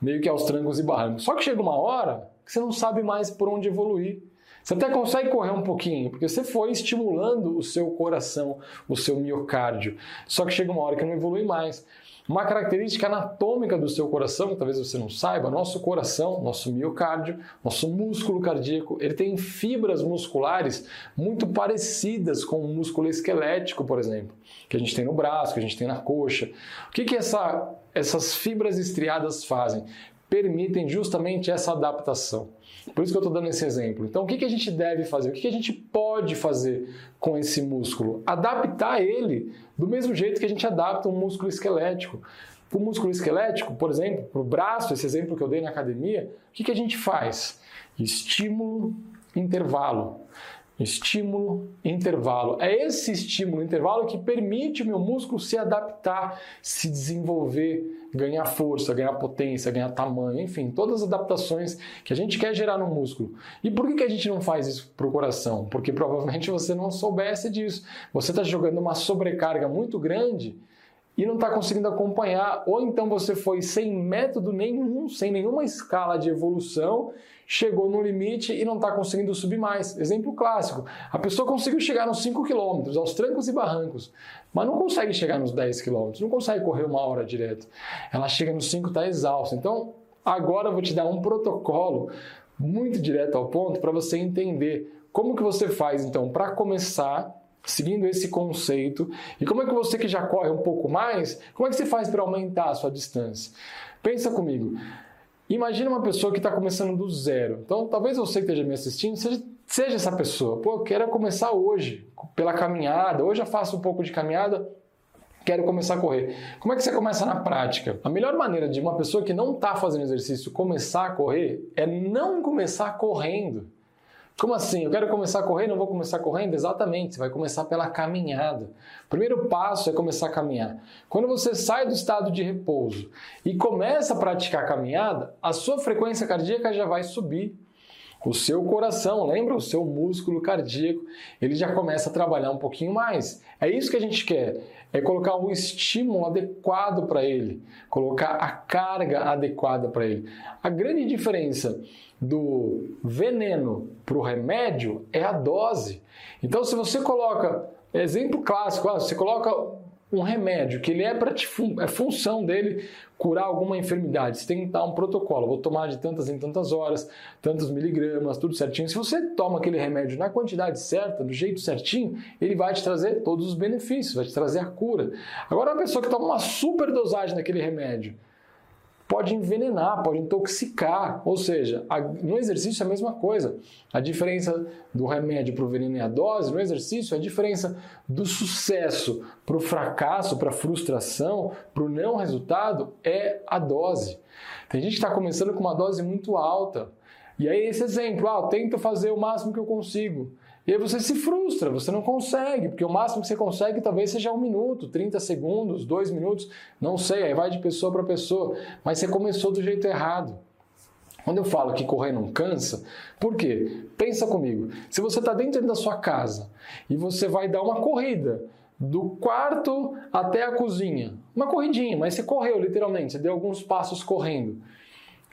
meio que aos trancos e barrancos. Só que chega uma hora que você não sabe mais por onde evoluir. Você até consegue correr um pouquinho, porque você foi estimulando o seu coração, o seu miocárdio. Só que chega uma hora que não evolui mais. Uma característica anatômica do seu coração, que talvez você não saiba, nosso coração, nosso miocárdio, nosso músculo cardíaco, ele tem fibras musculares muito parecidas com o músculo esquelético, por exemplo, que a gente tem no braço, que a gente tem na coxa. O que, que essa, essas fibras estriadas fazem? Permitem justamente essa adaptação. Por isso que eu estou dando esse exemplo. Então, o que, que a gente deve fazer? O que, que a gente pode fazer com esse músculo? Adaptar ele do mesmo jeito que a gente adapta um músculo esquelético. O músculo esquelético, por exemplo, para o braço, esse exemplo que eu dei na academia, o que, que a gente faz? Estímulo, intervalo. Estímulo, intervalo. É esse estímulo, intervalo que permite o meu músculo se adaptar, se desenvolver, ganhar força, ganhar potência, ganhar tamanho, enfim, todas as adaptações que a gente quer gerar no músculo. E por que, que a gente não faz isso para o coração? Porque provavelmente [LAUGHS] você não soubesse disso. Você está jogando uma sobrecarga muito grande e não está conseguindo acompanhar, ou então você foi sem método nenhum, sem nenhuma escala de evolução chegou no limite e não está conseguindo subir mais. Exemplo clássico: a pessoa conseguiu chegar nos 5 km, aos trancos e barrancos, mas não consegue chegar nos 10 km, não consegue correr uma hora direto. Ela chega nos 5 e está exausta. Então, agora eu vou te dar um protocolo muito direto ao ponto para você entender como que você faz então para começar seguindo esse conceito e como é que você que já corre um pouco mais, como é que você faz para aumentar a sua distância? Pensa comigo. Imagina uma pessoa que está começando do zero. Então, talvez você que esteja me assistindo seja, seja essa pessoa. Pô, eu quero começar hoje, pela caminhada. Hoje eu faço um pouco de caminhada, quero começar a correr. Como é que você começa na prática? A melhor maneira de uma pessoa que não está fazendo exercício começar a correr é não começar correndo. Como assim? Eu quero começar a correr, não vou começar correndo? Exatamente, você vai começar pela caminhada. O primeiro passo é começar a caminhar. Quando você sai do estado de repouso e começa a praticar a caminhada, a sua frequência cardíaca já vai subir. O seu coração, lembra? O seu músculo cardíaco, ele já começa a trabalhar um pouquinho mais. É isso que a gente quer, é colocar um estímulo adequado para ele, colocar a carga adequada para ele. A grande diferença do veneno para o remédio é a dose. Então, se você coloca, exemplo clássico, você coloca um remédio que ele é para é função dele curar alguma enfermidade. Você tem que dar um protocolo. Vou tomar de tantas em tantas horas, tantos miligramas, tudo certinho. Se você toma aquele remédio na quantidade certa, do jeito certinho, ele vai te trazer todos os benefícios, vai te trazer a cura. Agora, uma pessoa que toma uma super dosagem daquele remédio, pode envenenar, pode intoxicar. Ou seja, a, no exercício é a mesma coisa. A diferença do remédio para o veneno e a dose no exercício é a diferença do sucesso para o fracasso, para a frustração, para o não resultado é a dose. Tem gente que está começando com uma dose muito alta. E aí esse exemplo, ah, eu tento fazer o máximo que eu consigo. E aí você se frustra, você não consegue, porque o máximo que você consegue talvez seja um minuto, 30 segundos, dois minutos, não sei, aí vai de pessoa para pessoa, mas você começou do jeito errado. Quando eu falo que correr não cansa, por quê? Pensa comigo, se você está dentro da sua casa e você vai dar uma corrida do quarto até a cozinha, uma corridinha, mas você correu literalmente, você deu alguns passos correndo.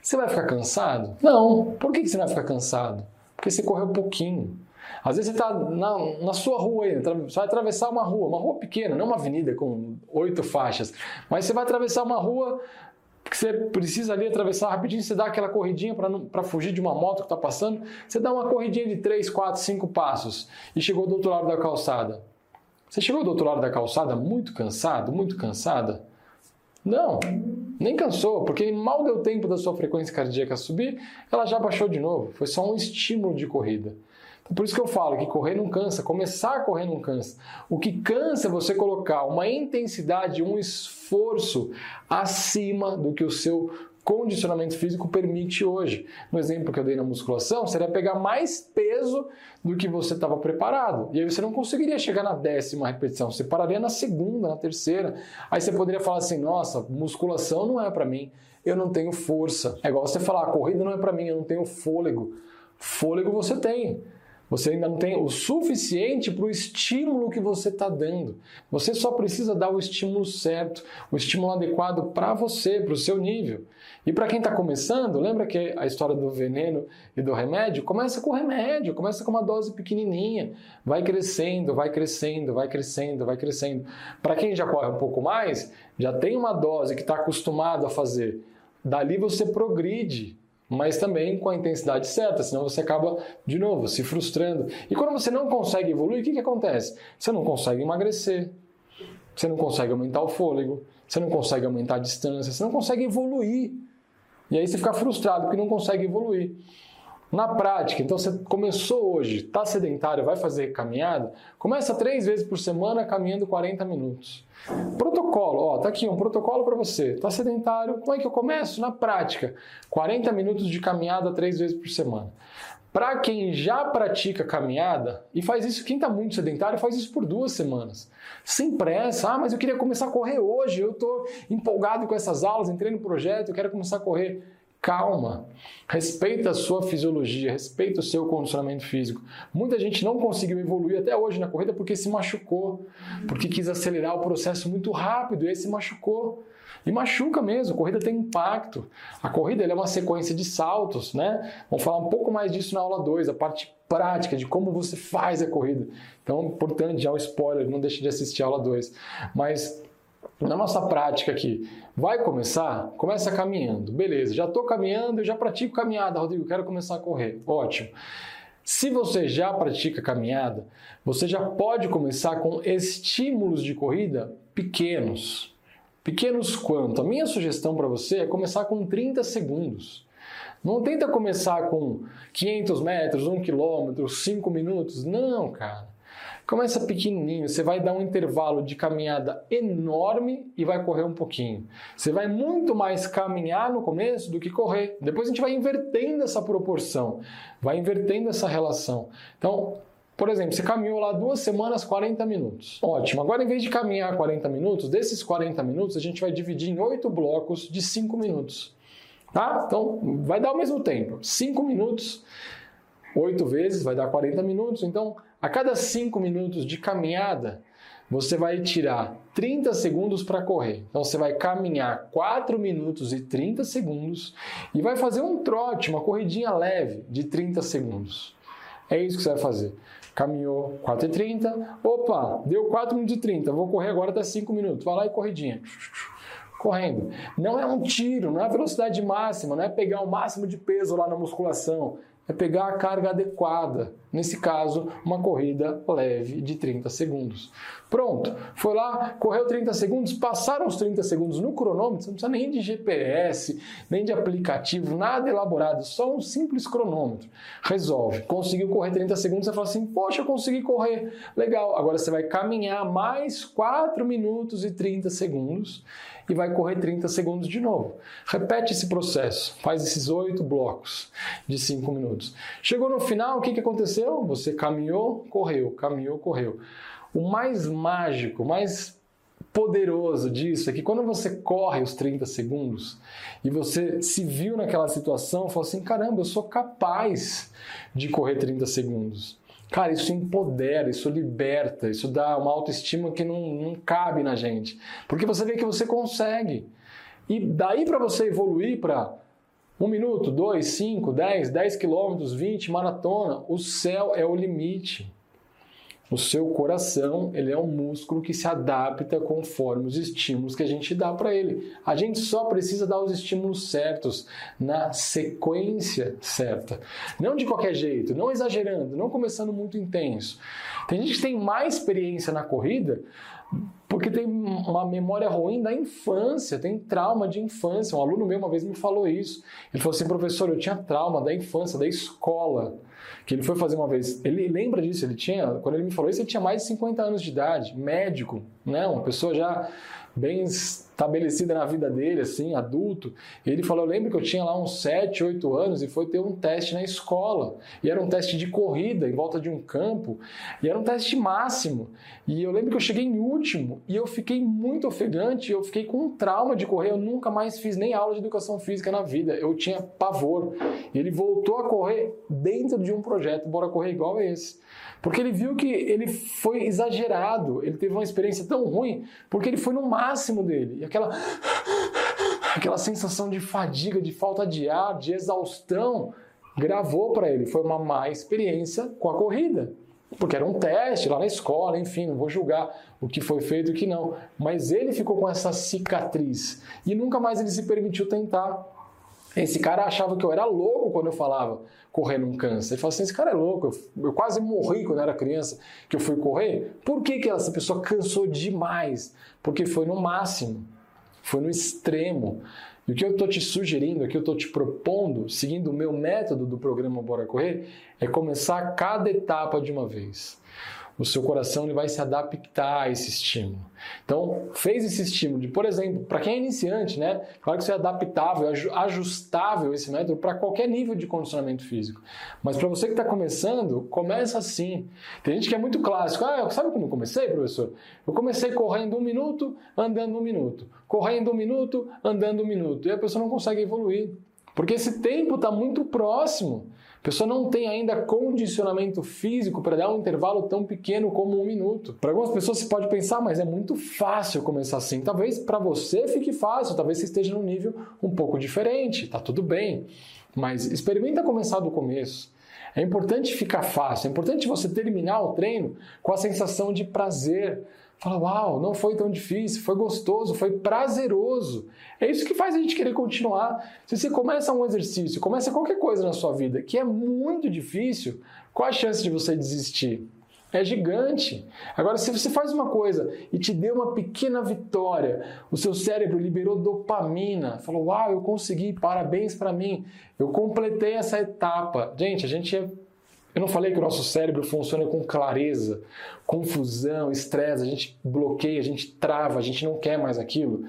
Você vai ficar cansado? Não. Por que você vai ficar cansado? Porque você correu pouquinho. Às vezes você está na, na, sua rua aí, você vai atravessar uma rua, uma rua pequena, não uma avenida com oito faixas, mas você vai atravessar uma rua que você precisa ali atravessar rapidinho, você dá aquela corridinha para fugir de uma moto que está passando, você dá uma corridinha de três, quatro, cinco passos e chegou do outro lado da calçada. Você chegou do outro lado da calçada muito cansado, muito cansada? Não, nem cansou, porque mal deu tempo da sua frequência cardíaca subir, ela já baixou de novo. Foi só um estímulo de corrida. Por isso que eu falo que correr não cansa, começar a correr não cansa. O que cansa é você colocar uma intensidade, um esforço acima do que o seu condicionamento físico permite hoje. No exemplo que eu dei na musculação, seria pegar mais peso do que você estava preparado. E aí você não conseguiria chegar na décima repetição, você pararia na segunda, na terceira. Aí você poderia falar assim: nossa, musculação não é para mim, eu não tenho força. É igual você falar: a corrida não é para mim, eu não tenho fôlego. Fôlego você tem. Você ainda não tem o suficiente para o estímulo que você está dando. Você só precisa dar o estímulo certo, o estímulo adequado para você, para o seu nível. E para quem está começando, lembra que a história do veneno e do remédio? Começa com remédio, começa com uma dose pequenininha, vai crescendo, vai crescendo, vai crescendo, vai crescendo. Para quem já corre um pouco mais, já tem uma dose que está acostumado a fazer. Dali você progride mas também com a intensidade certa, senão você acaba, de novo, se frustrando. E quando você não consegue evoluir, o que, que acontece? Você não consegue emagrecer, você não consegue aumentar o fôlego, você não consegue aumentar a distância, você não consegue evoluir. E aí você fica frustrado porque não consegue evoluir. Na prática, então você começou hoje, está sedentário, vai fazer caminhada, começa três vezes por semana caminhando 40 minutos. Protocolo, ó, tá aqui um protocolo para você. Está sedentário, como é que eu começo? Na prática, 40 minutos de caminhada três vezes por semana. Para quem já pratica caminhada, e faz isso, quem está muito sedentário, faz isso por duas semanas. Sem pressa, ah, mas eu queria começar a correr hoje, eu estou empolgado com essas aulas, entrei no projeto, eu quero começar a correr calma, respeita a sua fisiologia, respeita o seu condicionamento físico. Muita gente não conseguiu evoluir até hoje na corrida porque se machucou, porque quis acelerar o processo muito rápido e aí se machucou. E machuca mesmo, a corrida tem impacto. A corrida é uma sequência de saltos, né? Vamos falar um pouco mais disso na aula 2, a parte prática de como você faz a corrida. Então, importante, já o um spoiler, não deixe de assistir a aula 2. Mas na nossa prática aqui, vai começar? Começa caminhando. Beleza, já estou caminhando, eu já pratico caminhada, Rodrigo, quero começar a correr. Ótimo. Se você já pratica caminhada, você já pode começar com estímulos de corrida pequenos. Pequenos quanto? A minha sugestão para você é começar com 30 segundos. Não tenta começar com 500 metros, 1 quilômetro, 5 minutos. Não, cara. Começa pequenininho, você vai dar um intervalo de caminhada enorme e vai correr um pouquinho. Você vai muito mais caminhar no começo do que correr. Depois a gente vai invertendo essa proporção, vai invertendo essa relação. Então, por exemplo, você caminhou lá duas semanas, 40 minutos. Ótimo. Agora, em vez de caminhar 40 minutos, desses 40 minutos, a gente vai dividir em oito blocos de 5 minutos. Tá? Então, vai dar o mesmo tempo. 5 minutos 8 vezes vai dar 40 minutos. Então, a cada 5 minutos de caminhada, você vai tirar 30 segundos para correr. Então você vai caminhar 4 minutos e 30 segundos e vai fazer um trote, uma corridinha leve de 30 segundos. É isso que você vai fazer. Caminhou 4 e 30, opa, deu 4 minutos e 30, vou correr agora até 5 minutos. Vai lá e corridinha. Correndo. Não é um tiro, não é velocidade máxima, não é pegar o máximo de peso lá na musculação é pegar a carga adequada. Nesse caso, uma corrida leve de 30 segundos. Pronto, foi lá, correu 30 segundos, passaram os 30 segundos no cronômetro, você não precisa nem de GPS, nem de aplicativo, nada elaborado, só um simples cronômetro. Resolve. Conseguiu correr 30 segundos, você fala assim: Poxa, eu consegui correr. Legal. Agora você vai caminhar mais 4 minutos e 30 segundos e vai correr 30 segundos de novo. Repete esse processo, faz esses oito blocos de 5 minutos. Chegou no final, o que, que aconteceu? Você caminhou, correu, caminhou, correu. O mais mágico, o mais poderoso disso é que quando você corre os 30 segundos e você se viu naquela situação, falou assim: caramba, eu sou capaz de correr 30 segundos. Cara, isso empodera, isso liberta, isso dá uma autoestima que não, não cabe na gente. Porque você vê que você consegue. E daí para você evoluir para um minuto, dois, cinco, dez, dez quilômetros, vinte, maratona, o céu é o limite. O seu coração, ele é um músculo que se adapta conforme os estímulos que a gente dá para ele. A gente só precisa dar os estímulos certos na sequência certa. Não de qualquer jeito, não exagerando, não começando muito intenso. Tem gente que tem mais experiência na corrida porque tem uma memória ruim da infância, tem trauma de infância. Um aluno meu uma vez me falou isso. Ele falou assim, professor, eu tinha trauma da infância, da escola que ele foi fazer uma vez. Ele lembra disso, ele tinha, quando ele me falou isso, ele tinha mais de 50 anos de idade, médico, né? Uma pessoa já bem estabelecida na vida dele, assim, adulto. Ele falou: Eu lembro que eu tinha lá uns 7, 8 anos e foi ter um teste na escola. E era um teste de corrida em volta de um campo. E era um teste máximo. E eu lembro que eu cheguei em último e eu fiquei muito ofegante. Eu fiquei com um trauma de correr. Eu nunca mais fiz nem aula de educação física na vida. Eu tinha pavor. E ele voltou a correr dentro de um projeto, bora correr igual esse. Porque ele viu que ele foi exagerado, ele teve uma experiência tão ruim, porque ele foi no máximo dele. E aquela, aquela sensação de fadiga, de falta de ar, de exaustão, gravou para ele. Foi uma má experiência com a corrida. Porque era um teste lá na escola, enfim, não vou julgar o que foi feito e o que não. Mas ele ficou com essa cicatriz e nunca mais ele se permitiu tentar. Esse cara achava que eu era louco quando eu falava correr num câncer. Ele falou assim: esse cara é louco, eu, eu, quase morri quando era criança que eu fui correr. Por que, que essa pessoa cansou demais? Porque foi no máximo, foi no extremo. E o que eu estou te sugerindo, o que eu estou te propondo, seguindo o meu método do programa Bora Correr, é começar cada etapa de uma vez o seu coração ele vai se adaptar a esse estímulo. Então, fez esse estímulo de, por exemplo, para quem é iniciante, né? Claro que isso é adaptável, ajustável esse método para qualquer nível de condicionamento físico. Mas para você que está começando, começa assim. Tem gente que é muito clássico. Ah, sabe como eu comecei, professor? Eu comecei correndo um minuto, andando um minuto. Correndo um minuto, andando um minuto. E a pessoa não consegue evoluir. Porque esse tempo está muito próximo. Pessoa não tem ainda condicionamento físico para dar um intervalo tão pequeno como um minuto. Para algumas pessoas você pode pensar, mas é muito fácil começar assim. Talvez para você fique fácil, talvez você esteja num nível um pouco diferente, tá tudo bem. Mas experimenta começar do começo. É importante ficar fácil, é importante você terminar o treino com a sensação de prazer, Fala, uau, não foi tão difícil, foi gostoso, foi prazeroso. É isso que faz a gente querer continuar. Se você começa um exercício, começa qualquer coisa na sua vida que é muito difícil, qual a chance de você desistir? É gigante. Agora, se você faz uma coisa e te deu uma pequena vitória, o seu cérebro liberou dopamina, falou: Uau, eu consegui, parabéns para mim, eu completei essa etapa. Gente, a gente é eu não falei que o nosso cérebro funciona com clareza, confusão, estresse, a gente bloqueia, a gente trava, a gente não quer mais aquilo.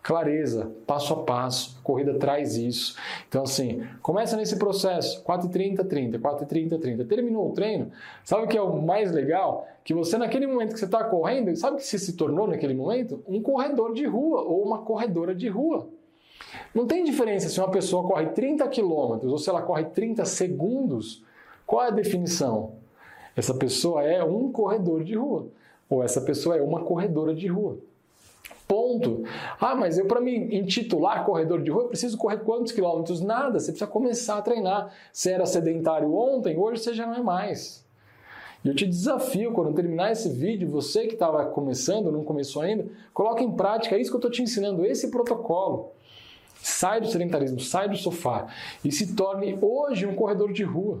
Clareza, passo a passo, a corrida traz isso. Então, assim, começa nesse processo, 4h30, 30, 4h30, 30. Terminou o treino, sabe o que é o mais legal? Que você, naquele momento que você está correndo, sabe o que você se tornou naquele momento? Um corredor de rua ou uma corredora de rua. Não tem diferença se uma pessoa corre 30 quilômetros ou se ela corre 30 segundos Qual é a definição? Essa pessoa é um corredor de rua, ou essa pessoa é uma corredora de rua. Ponto. Ah, mas eu para me intitular corredor de rua, eu preciso correr quantos quilômetros? Nada, você precisa começar a treinar. Você era sedentário ontem, hoje você já não é mais. E eu te desafio, quando terminar esse vídeo, você que estava começando, não começou ainda, coloque em prática isso que eu estou te ensinando, esse protocolo. Sai do sedentarismo, sai do sofá e se torne hoje um corredor de rua.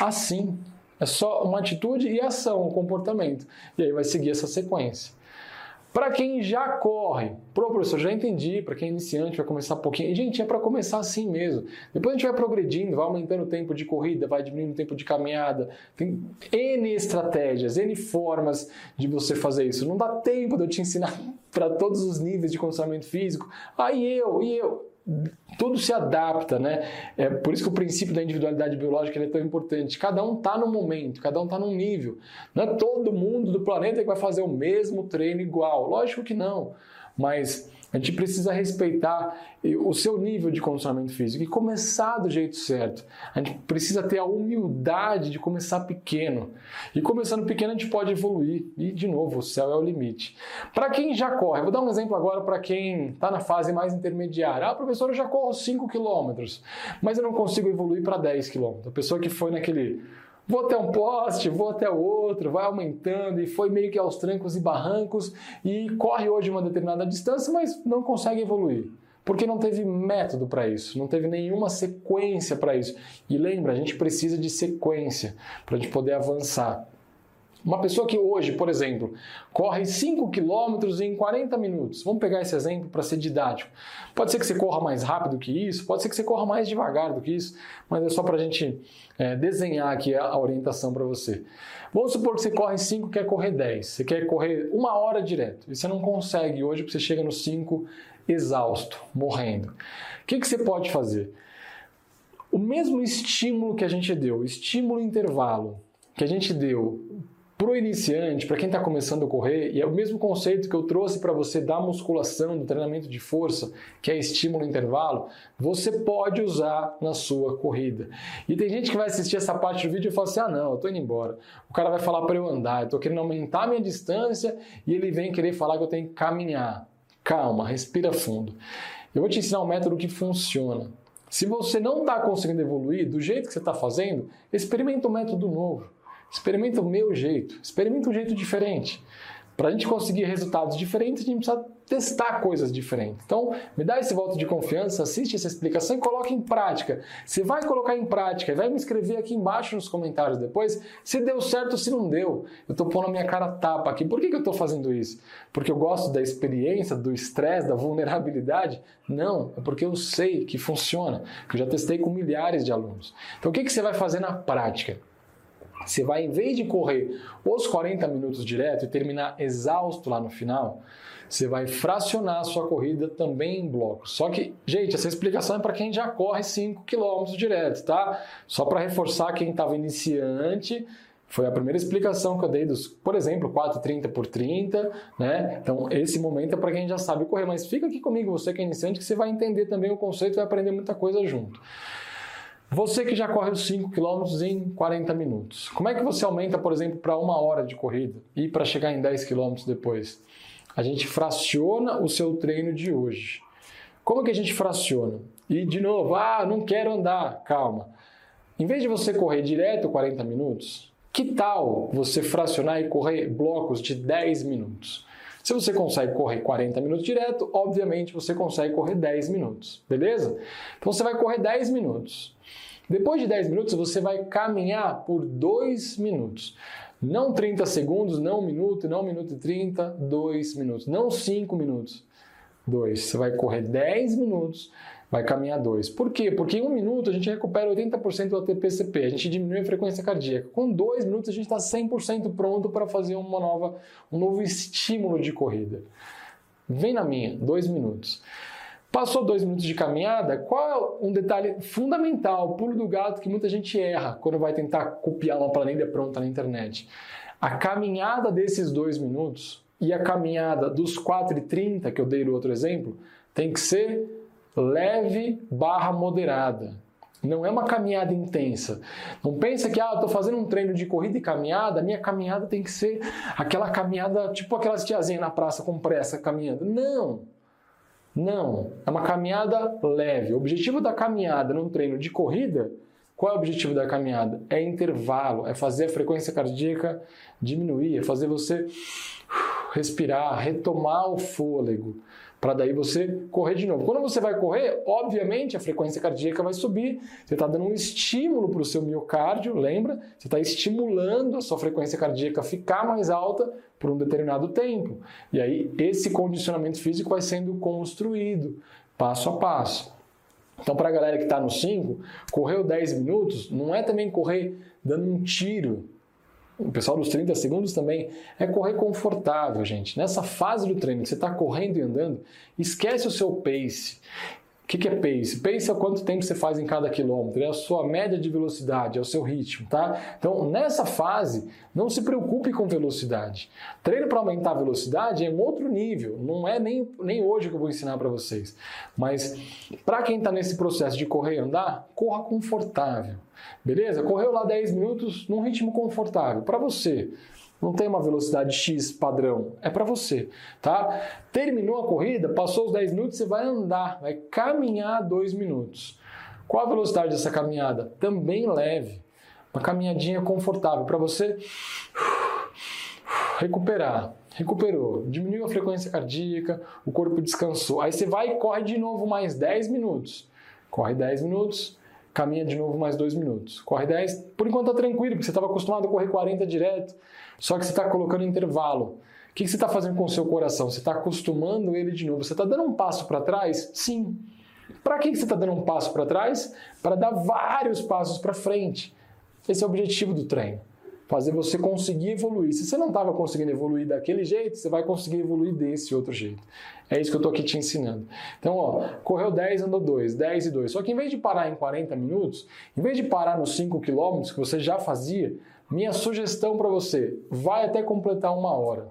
Assim. É só uma atitude e ação, um comportamento. E aí vai seguir essa sequência. Para quem já corre, pro professor, já entendi, para quem é iniciante vai começar um pouquinho. E, gente, é para começar assim mesmo. Depois a gente vai progredindo, vai aumentando o tempo de corrida, vai diminuindo o tempo de caminhada. Tem N estratégias, N formas de você fazer isso. Não dá tempo de eu te ensinar [LAUGHS] para todos os níveis de condicionamento físico. Aí eu, e eu tudo se adapta, né? É por isso que o princípio da individualidade biológica é tão importante. Cada um está no momento, cada um está num nível. Não é todo mundo do planeta que vai fazer o mesmo treino igual. Lógico que não. Mas a gente precisa respeitar o seu nível de condicionamento físico e começar do jeito certo. A gente precisa ter a humildade de começar pequeno. E começando pequeno a gente pode evoluir. E, de novo, o céu é o limite. Para quem já corre, vou dar um exemplo agora para quem está na fase mais intermediária. Ah, professor, eu já corro 5 quilômetros, mas eu não consigo evoluir para 10 quilômetros. A pessoa que foi naquele Vou até um poste, vou até outro, vai aumentando e foi meio que aos trancos e barrancos e corre hoje uma determinada distância, mas não consegue evoluir. Porque não teve método para isso, não teve nenhuma sequência para isso. E lembra, a gente precisa de sequência para a gente poder avançar. Uma pessoa que hoje, por exemplo, corre 5 km em 40 minutos. Vamos pegar esse exemplo para ser didático. Pode ser que você corra mais rápido que isso, pode ser que você corra mais devagar do que isso, mas é só para a gente é, desenhar aqui a orientação para você. Vamos supor que você corre 5 quer correr 10. Você quer correr uma hora direto e você não consegue hoje porque você chega no 5 exausto, morrendo. O que, que você pode fazer? O mesmo estímulo que a gente deu, estímulo intervalo, que a gente deu para o iniciante, para quem está começando a correr, e é o mesmo conceito que eu trouxe para você da musculação, do treinamento de força, que é estímulo intervalo, você pode usar na sua corrida. E tem gente que vai assistir essa parte do vídeo e fala assim: ah, não, eu estou indo embora. O cara vai falar para eu andar, eu estou querendo aumentar a minha distância e ele vem querer falar que eu tenho que caminhar. Calma, respira fundo. Eu vou te ensinar um método que funciona. Se você não está conseguindo evoluir do jeito que você está fazendo, experimenta um método novo. Experimenta o meu jeito, experimenta um jeito diferente. Para a gente conseguir resultados diferentes, a gente precisa testar coisas diferentes. Então, me dá esse voto de confiança, assiste essa explicação e coloque em prática. Você vai colocar em prática vai me escrever aqui embaixo nos comentários depois se deu certo ou se não deu. Eu estou pondo a minha cara tapa aqui. Por que, que eu estou fazendo isso? Porque eu gosto da experiência, do estresse, da vulnerabilidade? Não, é porque eu sei que funciona, que eu já testei com milhares de alunos. Então, o que, que você vai fazer na prática? Você vai, em vez de correr os 40 minutos direto e terminar exausto lá no final, você vai fracionar a sua corrida também em blocos. Só que, gente, essa explicação é para quem já corre 5 km direto, tá? Só para reforçar quem estava iniciante, foi a primeira explicação que eu dei dos, por exemplo, 4,30 por 30, né? Então, esse momento é para quem já sabe correr, mas fica aqui comigo, você que é iniciante, que você vai entender também o conceito e vai aprender muita coisa junto. Você que já corre os 5 km em 40 minutos, como é que você aumenta, por exemplo, para uma hora de corrida e para chegar em 10 km depois? A gente fraciona o seu treino de hoje. Como que a gente fraciona? E de novo, ah, não quero andar, calma. Em vez de você correr direto 40 minutos, que tal você fracionar e correr blocos de 10 minutos? Se você consegue correr 40 minutos direto, obviamente você consegue correr 10 minutos, beleza? Então você vai correr 10 minutos. Depois de 10 minutos, você vai caminhar por 2 minutos. Não 30 segundos, não 1 minuto, não 1 minuto e 30, 2 minutos. Não 5 minutos, 2. Você vai correr 10 minutos, vai caminhar 2. Por quê? Porque em 1 minuto a gente recupera 80% do ATP-CP, a gente diminui a frequência cardíaca. Com 2 minutos a gente está 100% pronto para fazer uma nova, um novo estímulo de corrida. Vem na minha, 2 minutos. Passou dois minutos de caminhada, qual é um detalhe fundamental, pulo do gato que muita gente erra quando vai tentar copiar uma planilha pronta na internet? A caminhada desses dois minutos e a caminhada dos 4,30 que eu dei no outro exemplo tem que ser leve barra moderada. Não é uma caminhada intensa. Não pensa que, ah, eu estou fazendo um treino de corrida e caminhada, minha caminhada tem que ser aquela caminhada, tipo aquelas tiazinhas na praça com pressa caminhando. Não. Não. É uma caminhada leve. O objetivo da caminhada num treino de corrida, qual é o objetivo da caminhada? É intervalo, é fazer a frequência cardíaca diminuir, é fazer você respirar, retomar o fôlego para daí você correr de novo. Quando você vai correr, obviamente a frequência cardíaca vai subir, você está dando um estímulo para o seu miocárdio, lembra? Você está estimulando a sua frequência cardíaca ficar mais alta por um determinado tempo. E aí esse condicionamento físico vai sendo construído passo a passo. Então, para a galera que está no 5, correu 10 minutos, não é também correr dando um tiro, o pessoal dos 30 segundos também, é correr confortável, gente. Nessa fase do treino que você está correndo e andando, esquece o seu pace. O que, que é pace? Pace é quanto tempo você faz em cada quilômetro, é a sua média de velocidade, é o seu ritmo, tá? Então, nessa fase, não se preocupe com velocidade. Treino para aumentar a velocidade é um outro nível, não é nem, nem hoje que eu vou ensinar para vocês. Mas, para quem está nesse processo de correr e andar, corra confortável, beleza? Correu lá 10 minutos num ritmo confortável, para você. Não tem uma velocidade X padrão, é para você, tá? Terminou a corrida, passou os 10 minutos, você vai andar, vai caminhar 2 minutos. Qual a velocidade dessa caminhada? Também leve. Uma caminhadinha confortável para você [SIGHS] recuperar. Recuperou, diminuiu a frequência cardíaca, o corpo descansou. Aí você vai e corre de novo mais 10 minutos. Corre 10 minutos, caminha de novo mais 2 minutos. Corre 10, por enquanto tá tranquilo, porque você estava acostumado a correr 40 direto. Só que você está colocando intervalo. O que você está fazendo com o seu coração? Você está acostumando ele de novo. Você está dando um passo para trás? Sim. Para que você está dando um passo para trás? Para dar vários passos para frente. Esse é o objetivo do treino. Fazer você conseguir evoluir. Se você não estava conseguindo evoluir daquele jeito, você vai conseguir evoluir desse outro jeito. É isso que eu estou aqui te ensinando. Então, ó, correu 10, andou 2, 10 e 2. Só que em vez de parar em 40 minutos, em vez de parar nos 5 quilômetros que você já fazia, minha sugestão para você, vai até completar uma hora.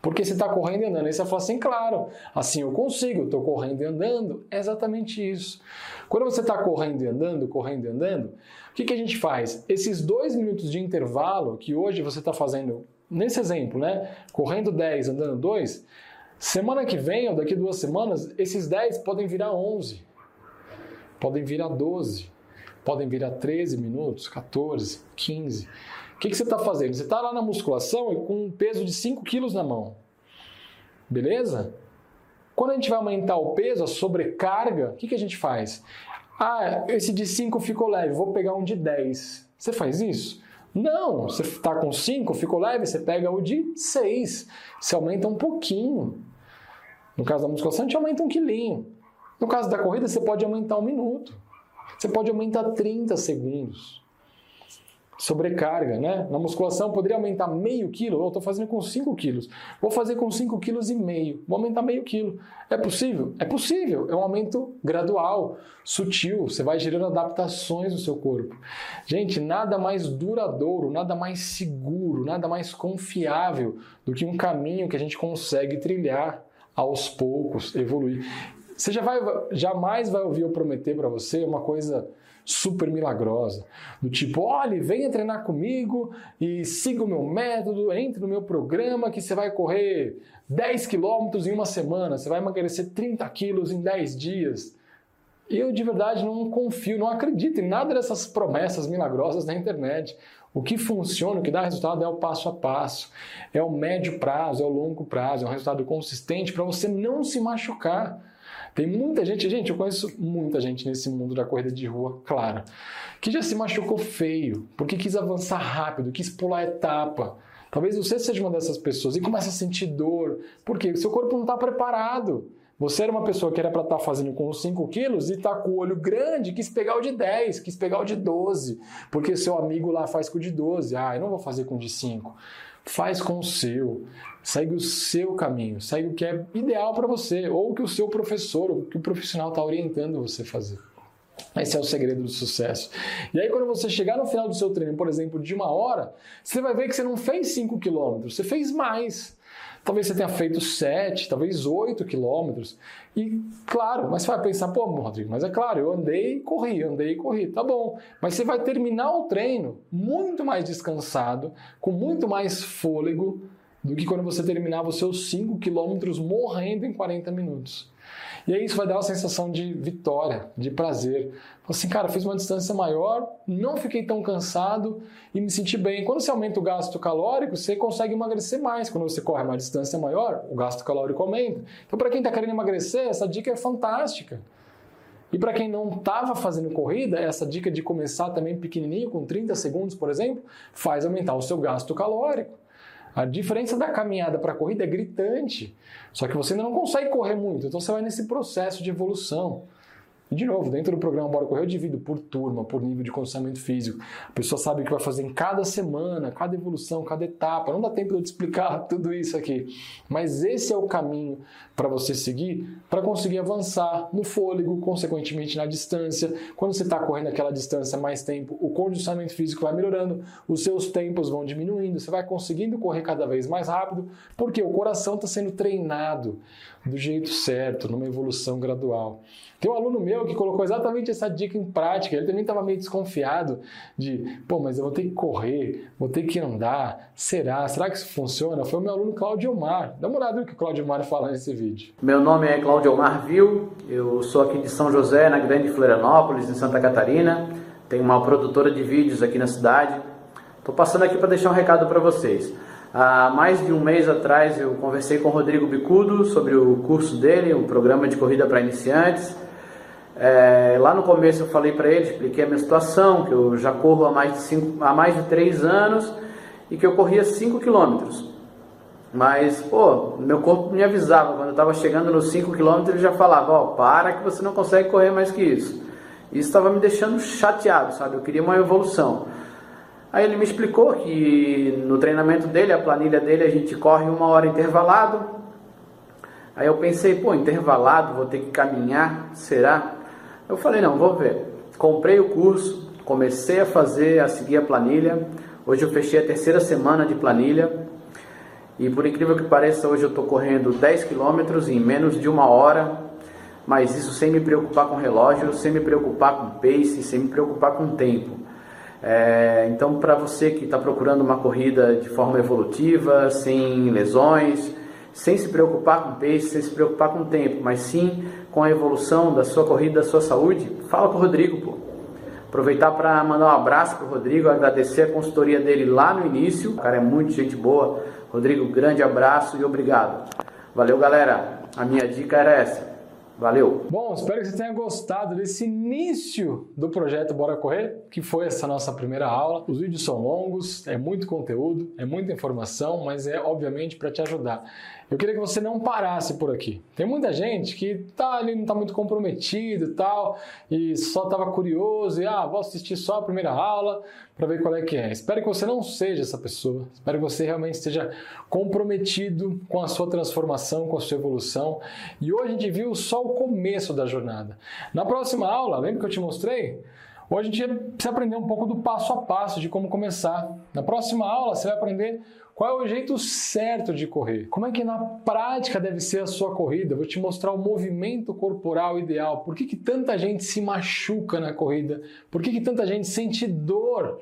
Porque você está correndo e andando. Aí você fala assim, claro, assim eu consigo, estou correndo e andando. É exatamente isso. Quando você está correndo e andando, correndo e andando, o que, que a gente faz? Esses dois minutos de intervalo que hoje você está fazendo, nesse exemplo, né? Correndo 10, andando 2, semana que vem ou daqui duas semanas, esses 10 podem virar 11, podem virar 12 podem virar 13 minutos, 14, 15. O que, que você está fazendo? Você está lá na musculação e com um peso de 5 quilos na mão. Beleza? Quando a gente vai aumentar o peso, a sobrecarga, o que, que a gente faz? Ah, esse de 5 ficou leve, vou pegar um de 10. Você faz isso? Não, você está com 5, ficou leve, você pega o de 6. Você aumenta um pouquinho. No caso da musculação, a gente aumenta um quilinho. No caso da corrida, você pode aumentar um minuto. Você pode aumentar 30 segundos. Sobrecarga, né? Na musculação poderia aumentar meio quilo, eu estou fazendo com 5 quilos. Vou fazer com 5 quilos e meio. Vou aumentar meio quilo. É possível? É possível. É um aumento gradual, sutil. Você vai gerando adaptações no seu corpo. Gente, nada mais duradouro, nada mais seguro, nada mais confiável do que um caminho que a gente consegue trilhar aos poucos, evoluir. Você já vai, jamais vai ouvir eu prometer para você uma coisa super milagrosa, do tipo, olha, venha treinar comigo e siga o meu método, entre no meu programa que você vai correr 10 quilômetros em uma semana, você vai emagrecer 30 quilos em 10 dias. Eu de verdade não confio, não acredito em nada dessas promessas milagrosas da internet. O que funciona, o que dá resultado é o passo a passo, é o médio prazo, é o longo prazo, é um resultado consistente para você não se machucar. Tem muita gente, gente, eu conheço muita gente nesse mundo da corrida de rua, claro, que já se machucou feio, porque quis avançar rápido, quis pular etapa. Talvez você seja uma dessas pessoas e começa a sentir dor, porque seu corpo não está preparado. Você era uma pessoa que era para estar tá fazendo com 5 quilos e está com o olho grande, quis pegar o de 10, quis pegar o de 12, porque seu amigo lá faz com o de 12. Ah, eu não vou fazer com o de 5. Faz com o seu. Segue o seu caminho, segue o que é ideal para você, ou o que o seu professor, o que o profissional está orientando você fazer. Esse é o segredo do sucesso. E aí, quando você chegar no final do seu treino, por exemplo, de uma hora, você vai ver que você não fez 5 quilômetros, você fez mais. Talvez você tenha feito 7, talvez 8 quilômetros. E, claro, mas você vai pensar, pô, Rodrigo, mas é claro, eu andei e corri, andei e corri, tá bom. Mas você vai terminar o treino muito mais descansado, com muito mais fôlego, do que quando você terminava os seus 5 quilômetros morrendo em 40 minutos. E aí isso vai dar uma sensação de vitória, de prazer. Assim, cara, fiz uma distância maior, não fiquei tão cansado e me senti bem. Quando você aumenta o gasto calórico, você consegue emagrecer mais. Quando você corre uma distância maior, o gasto calórico aumenta. Então, para quem está querendo emagrecer, essa dica é fantástica. E para quem não estava fazendo corrida, essa dica de começar também pequenininho, com 30 segundos, por exemplo, faz aumentar o seu gasto calórico. A diferença da caminhada para a corrida é gritante. Só que você ainda não consegue correr muito, então você vai nesse processo de evolução. E de novo, dentro do programa Bora Correr, eu divido por turma, por nível de condicionamento físico. A pessoa sabe o que vai fazer em cada semana, cada evolução, cada etapa. Não dá tempo de eu te explicar [LAUGHS] tudo isso aqui. Mas esse é o caminho para você seguir para conseguir avançar no fôlego, consequentemente na distância. Quando você está correndo aquela distância mais tempo, o condicionamento físico vai melhorando, os seus tempos vão diminuindo, você vai conseguindo correr cada vez mais rápido, porque o coração está sendo treinado do jeito certo, numa evolução gradual. Tem um aluno meu que colocou exatamente essa dica em prática. Ele também estava meio desconfiado de, pô, mas eu vou ter que correr, vou ter que andar. Será? Será que isso funciona? Foi o meu aluno Claudio Omar. Dá uma olhada no que o Claudio Omar fala nesse vídeo. Meu nome é Claudio Omar Vil. Eu sou aqui de São José, na Grande Florianópolis, em Santa Catarina. Tenho uma produtora de vídeos aqui na cidade. Estou passando aqui para deixar um recado para vocês. Há mais de um mês atrás eu conversei com o Rodrigo Bicudo sobre o curso dele, o programa de corrida para iniciantes. É, lá no começo eu falei para ele, expliquei a minha situação, que eu já corro há mais de, cinco, há mais de três anos e que eu corria 5 quilômetros. Mas, pô, meu corpo me avisava, quando eu estava chegando nos 5 quilômetros, ele já falava, ó, oh, para que você não consegue correr mais que isso. Isso estava me deixando chateado, sabe? Eu queria uma evolução. Aí ele me explicou que no treinamento dele, a planilha dele, a gente corre uma hora intervalado. Aí eu pensei, pô, intervalado, vou ter que caminhar, será? Eu falei, não, vou ver. Comprei o curso, comecei a fazer, a seguir a planilha. Hoje eu fechei a terceira semana de planilha. E por incrível que pareça, hoje eu estou correndo 10 quilômetros em menos de uma hora. Mas isso sem me preocupar com relógio, sem me preocupar com pace, sem me preocupar com tempo. É, então, para você que está procurando uma corrida de forma evolutiva, sem lesões, sem se preocupar com pace, sem se preocupar com tempo, mas sim com a evolução da sua corrida, da sua saúde, fala com o Rodrigo, pô. Aproveitar para mandar um abraço para o Rodrigo, agradecer a consultoria dele lá no início. O cara é muito gente boa. Rodrigo, grande abraço e obrigado. Valeu, galera. A minha dica era essa. Valeu! Bom, espero que você tenha gostado desse início do projeto Bora Correr, que foi essa nossa primeira aula. Os vídeos são longos, é muito conteúdo, é muita informação, mas é obviamente para te ajudar. Eu queria que você não parasse por aqui. Tem muita gente que tá ali, não está muito comprometido e tal, e só estava curioso, e ah, vou assistir só a primeira aula para ver qual é que é. Espero que você não seja essa pessoa. Espero que você realmente esteja comprometido com a sua transformação, com a sua evolução. E hoje a gente viu só o começo da jornada. Na próxima aula, lembra que eu te mostrei? Hoje a gente precisa aprender um pouco do passo a passo de como começar. Na próxima aula você vai aprender qual é o jeito certo de correr? Como é que na prática deve ser a sua corrida? vou te mostrar o movimento corporal ideal. Por que, que tanta gente se machuca na corrida? Por que, que tanta gente sente dor?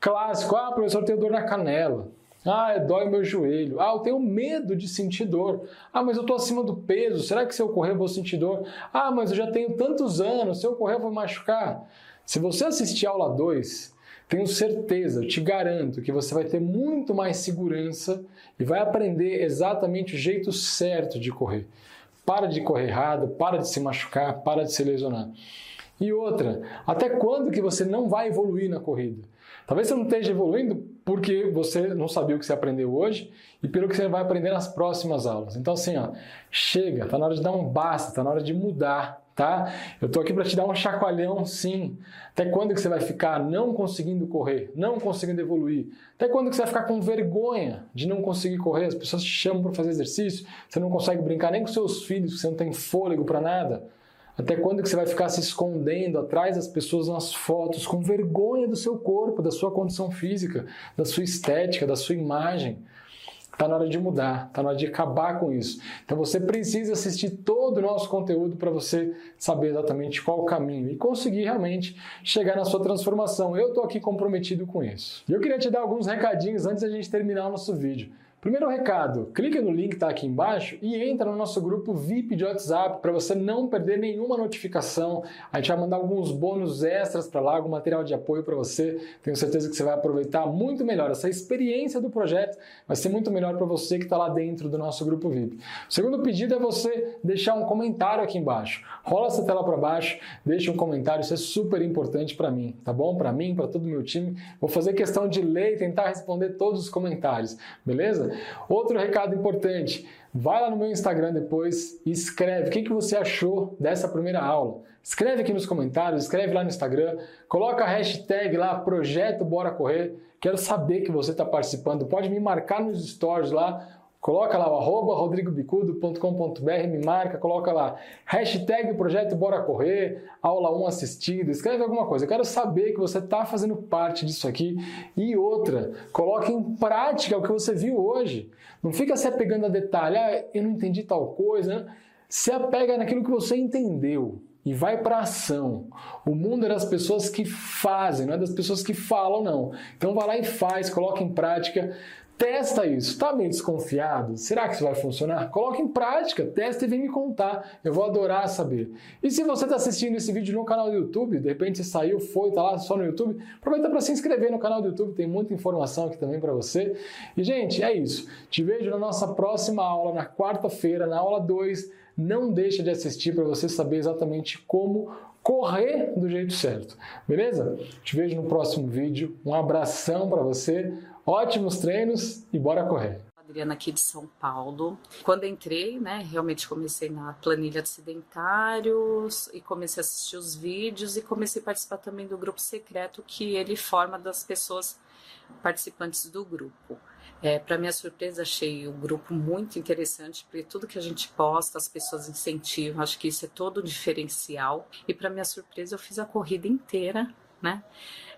Clássico, ah, professor, tenho dor na canela. Ah, dói meu joelho. Ah, eu tenho medo de sentir dor. Ah, mas eu estou acima do peso. Será que se eu correr eu vou sentir dor? Ah, mas eu já tenho tantos anos. Se eu correr eu vou machucar. Se você assistir a aula 2, tenho certeza, te garanto que você vai ter muito mais segurança e vai aprender exatamente o jeito certo de correr. Para de correr errado, para de se machucar, para de se lesionar. E outra, até quando que você não vai evoluir na corrida? Talvez você não esteja evoluindo porque você não sabia o que você aprendeu hoje e pelo que você vai aprender nas próximas aulas. Então assim, ó, chega, tá na hora de dar um basta, tá na hora de mudar tá? Eu tô aqui para te dar um chacoalhão, sim. Até quando que você vai ficar não conseguindo correr, não conseguindo evoluir? Até quando que você vai ficar com vergonha de não conseguir correr? As pessoas te chamam para fazer exercício, você não consegue brincar nem com seus filhos, você não tem fôlego para nada. Até quando que você vai ficar se escondendo atrás das pessoas nas fotos com vergonha do seu corpo, da sua condição física, da sua estética, da sua imagem? Tá na hora de mudar, tá na hora de acabar com isso. Então você precisa assistir todo o nosso conteúdo para você saber exatamente qual o caminho e conseguir realmente chegar na sua transformação. Eu estou aqui comprometido com isso. E eu queria te dar alguns recadinhos antes da gente terminar o nosso vídeo. Primeiro recado, clique no link que está aqui embaixo e entra no nosso grupo VIP de WhatsApp para você não perder nenhuma notificação. A gente vai mandar alguns bônus extras para lá, algum material de apoio para você. Tenho certeza que você vai aproveitar muito melhor. Essa experiência do projeto vai ser muito melhor para você que está lá dentro do nosso grupo VIP. O segundo pedido é você deixar um comentário aqui embaixo. Rola essa tela para baixo, deixa um comentário, isso é super importante para mim, tá bom? Para mim, para todo o meu time. Vou fazer questão de ler e tentar responder todos os comentários, beleza? Outro recado importante, vai lá no meu Instagram depois e escreve o que, que você achou dessa primeira aula. Escreve aqui nos comentários, escreve lá no Instagram, coloca a hashtag lá, Projeto Bora Correr. Quero saber que você está participando. Pode me marcar nos stories lá, Coloca lá o arroba rodrigobicudo.com.br, me marca, coloca lá hashtag Projeto Bora Correr, aula 1 assistida, escreve alguma coisa. Eu quero saber que você está fazendo parte disso aqui. E outra, coloque em prática o que você viu hoje. Não fica se apegando a detalhe, ah, eu não entendi tal coisa. Se apega naquilo que você entendeu e vai para ação. O mundo é das pessoas que fazem, não é das pessoas que falam, não. Então vai lá e faz, coloca em prática. Testa isso. Está meio desconfiado? Será que isso vai funcionar? Coloque em prática, testa e vem me contar. Eu vou adorar saber. E se você está assistindo esse vídeo no canal do YouTube, de repente você saiu, foi, está lá só no YouTube, aproveita para se inscrever no canal do YouTube, tem muita informação aqui também para você. E, gente, é isso. Te vejo na nossa próxima aula, na quarta-feira, na aula 2. Não deixa de assistir para você saber exatamente como correr do jeito certo. Beleza? Te vejo no próximo vídeo. Um abração para você. Ótimos treinos e bora correr. Adriana aqui de São Paulo. Quando entrei, né, realmente comecei na planilha de sedentários e comecei a assistir os vídeos e comecei a participar também do grupo secreto que ele forma das pessoas participantes do grupo. É, para minha surpresa, achei o grupo muito interessante, porque tudo que a gente posta, as pessoas incentivam, acho que isso é todo um diferencial. E para minha surpresa, eu fiz a corrida inteira, né?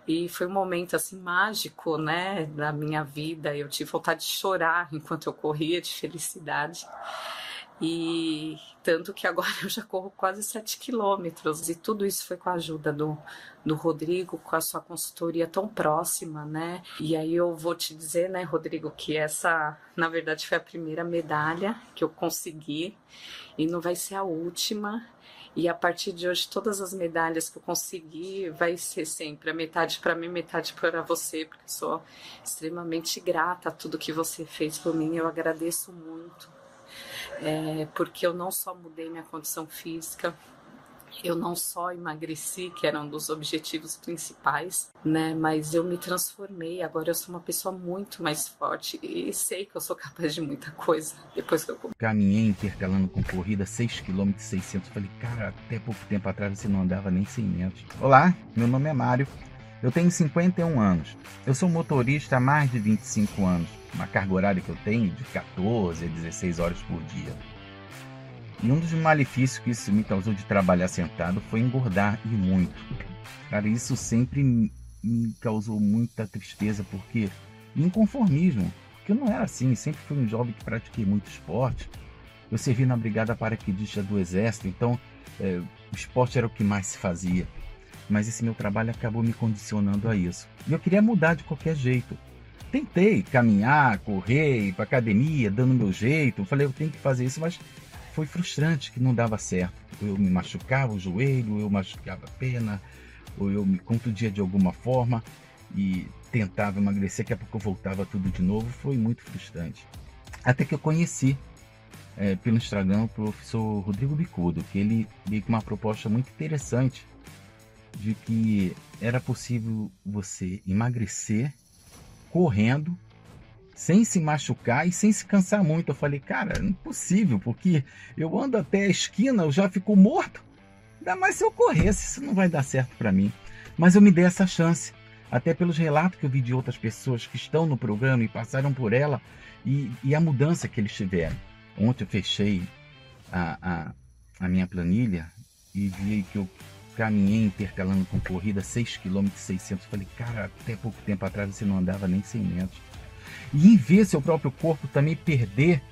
E foi um momento assim mágico, né, da minha vida. Eu tive vontade de chorar enquanto eu corria de felicidade. E tanto que agora [LAUGHS] eu já corro quase 7 quilômetros. E tudo isso foi com a ajuda do, do Rodrigo, com a sua consultoria tão próxima, né? E aí eu vou te dizer, né, Rodrigo, que essa, na verdade, foi a primeira medalha que eu consegui e não vai ser a última. E a partir de hoje, todas as medalhas que eu conseguir vai ser sempre a metade para mim, metade para você, porque sou extremamente grata a tudo que você fez por mim. Eu agradeço muito, é, porque eu não só mudei minha condição física, eu não só emagreci, que era um dos objetivos principais, né? Mas eu me transformei. Agora eu sou uma pessoa muito mais forte e sei que eu sou capaz de muita coisa depois que eu Caminhei intercalando com corrida 6 km 600. Falei, cara, até pouco tempo atrás você não andava nem 100 metros. Olá, meu nome é Mário. Eu tenho 51 anos. Eu sou motorista há mais de 25 anos. Uma carga horária que eu tenho de 14 a 16 horas por dia. E um dos malefícios que isso me causou de trabalhar sentado foi engordar e muito. Cara, isso sempre me causou muita tristeza, porque inconformismo. Porque eu não era assim, sempre fui um jovem que pratiquei muito esporte. Eu servi na brigada paraquedista do exército, então é, o esporte era o que mais se fazia. Mas esse meu trabalho acabou me condicionando a isso. E eu queria mudar de qualquer jeito. Tentei caminhar, correr, ir para academia, dando meu jeito. Falei, eu tenho que fazer isso, mas foi frustrante que não dava certo. Eu me machucava o joelho, eu machucava a perna, ou eu me contundia de alguma forma e tentava emagrecer, daqui a pouco eu voltava tudo de novo. Foi muito frustrante. Até que eu conheci é, pelo Instagram o professor Rodrigo Bicudo, que ele veio com uma proposta muito interessante de que era possível você emagrecer correndo sem se machucar e sem se cansar muito. Eu falei, cara, é impossível, porque eu ando até a esquina, eu já fico morto. Ainda mais se eu corresse, isso não vai dar certo para mim. Mas eu me dei essa chance, até pelos relatos que eu vi de outras pessoas que estão no programa e passaram por ela e, e a mudança que eles tiveram. Ontem eu fechei a, a, a minha planilha e vi que eu caminhei intercalando com corrida 6 km 600. Falei, cara, até pouco tempo atrás você não andava nem 100 metros. E em ver seu próprio corpo também perder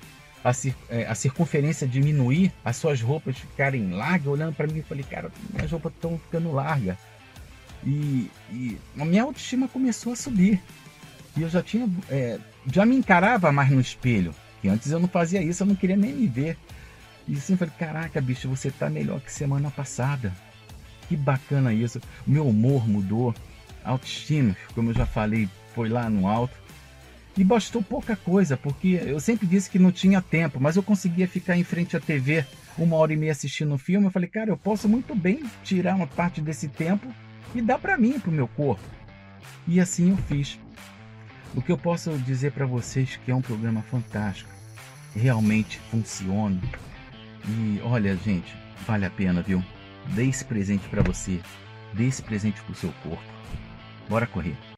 a, é, a circunferência diminuir, as suas roupas ficarem largas, olhando para mim, eu falei, cara, minhas roupas estão ficando largas. E, e, a minha autoestima começou a subir. E eu já tinha, é, já me encarava mais no espelho. Que antes eu não fazia isso, eu não queria nem me ver. E assim, eu falei, caraca, bicho, você tá melhor que semana passada. Que bacana isso. O meu humor mudou. A autoestima, como eu já falei, foi lá no alto. E bastou pouca coisa, porque eu sempre disse que não tinha tempo, mas eu conseguia ficar em frente à TV uma hora e meia assistindo um filme. Eu falei, cara, eu posso muito bem tirar uma parte desse tempo e dar para mim, para o meu corpo. E assim eu fiz. O que eu posso dizer para vocês que é um programa fantástico, realmente funciona. E olha, gente, vale a pena, viu? Dê esse presente para você, dê esse presente pro seu corpo. Bora correr.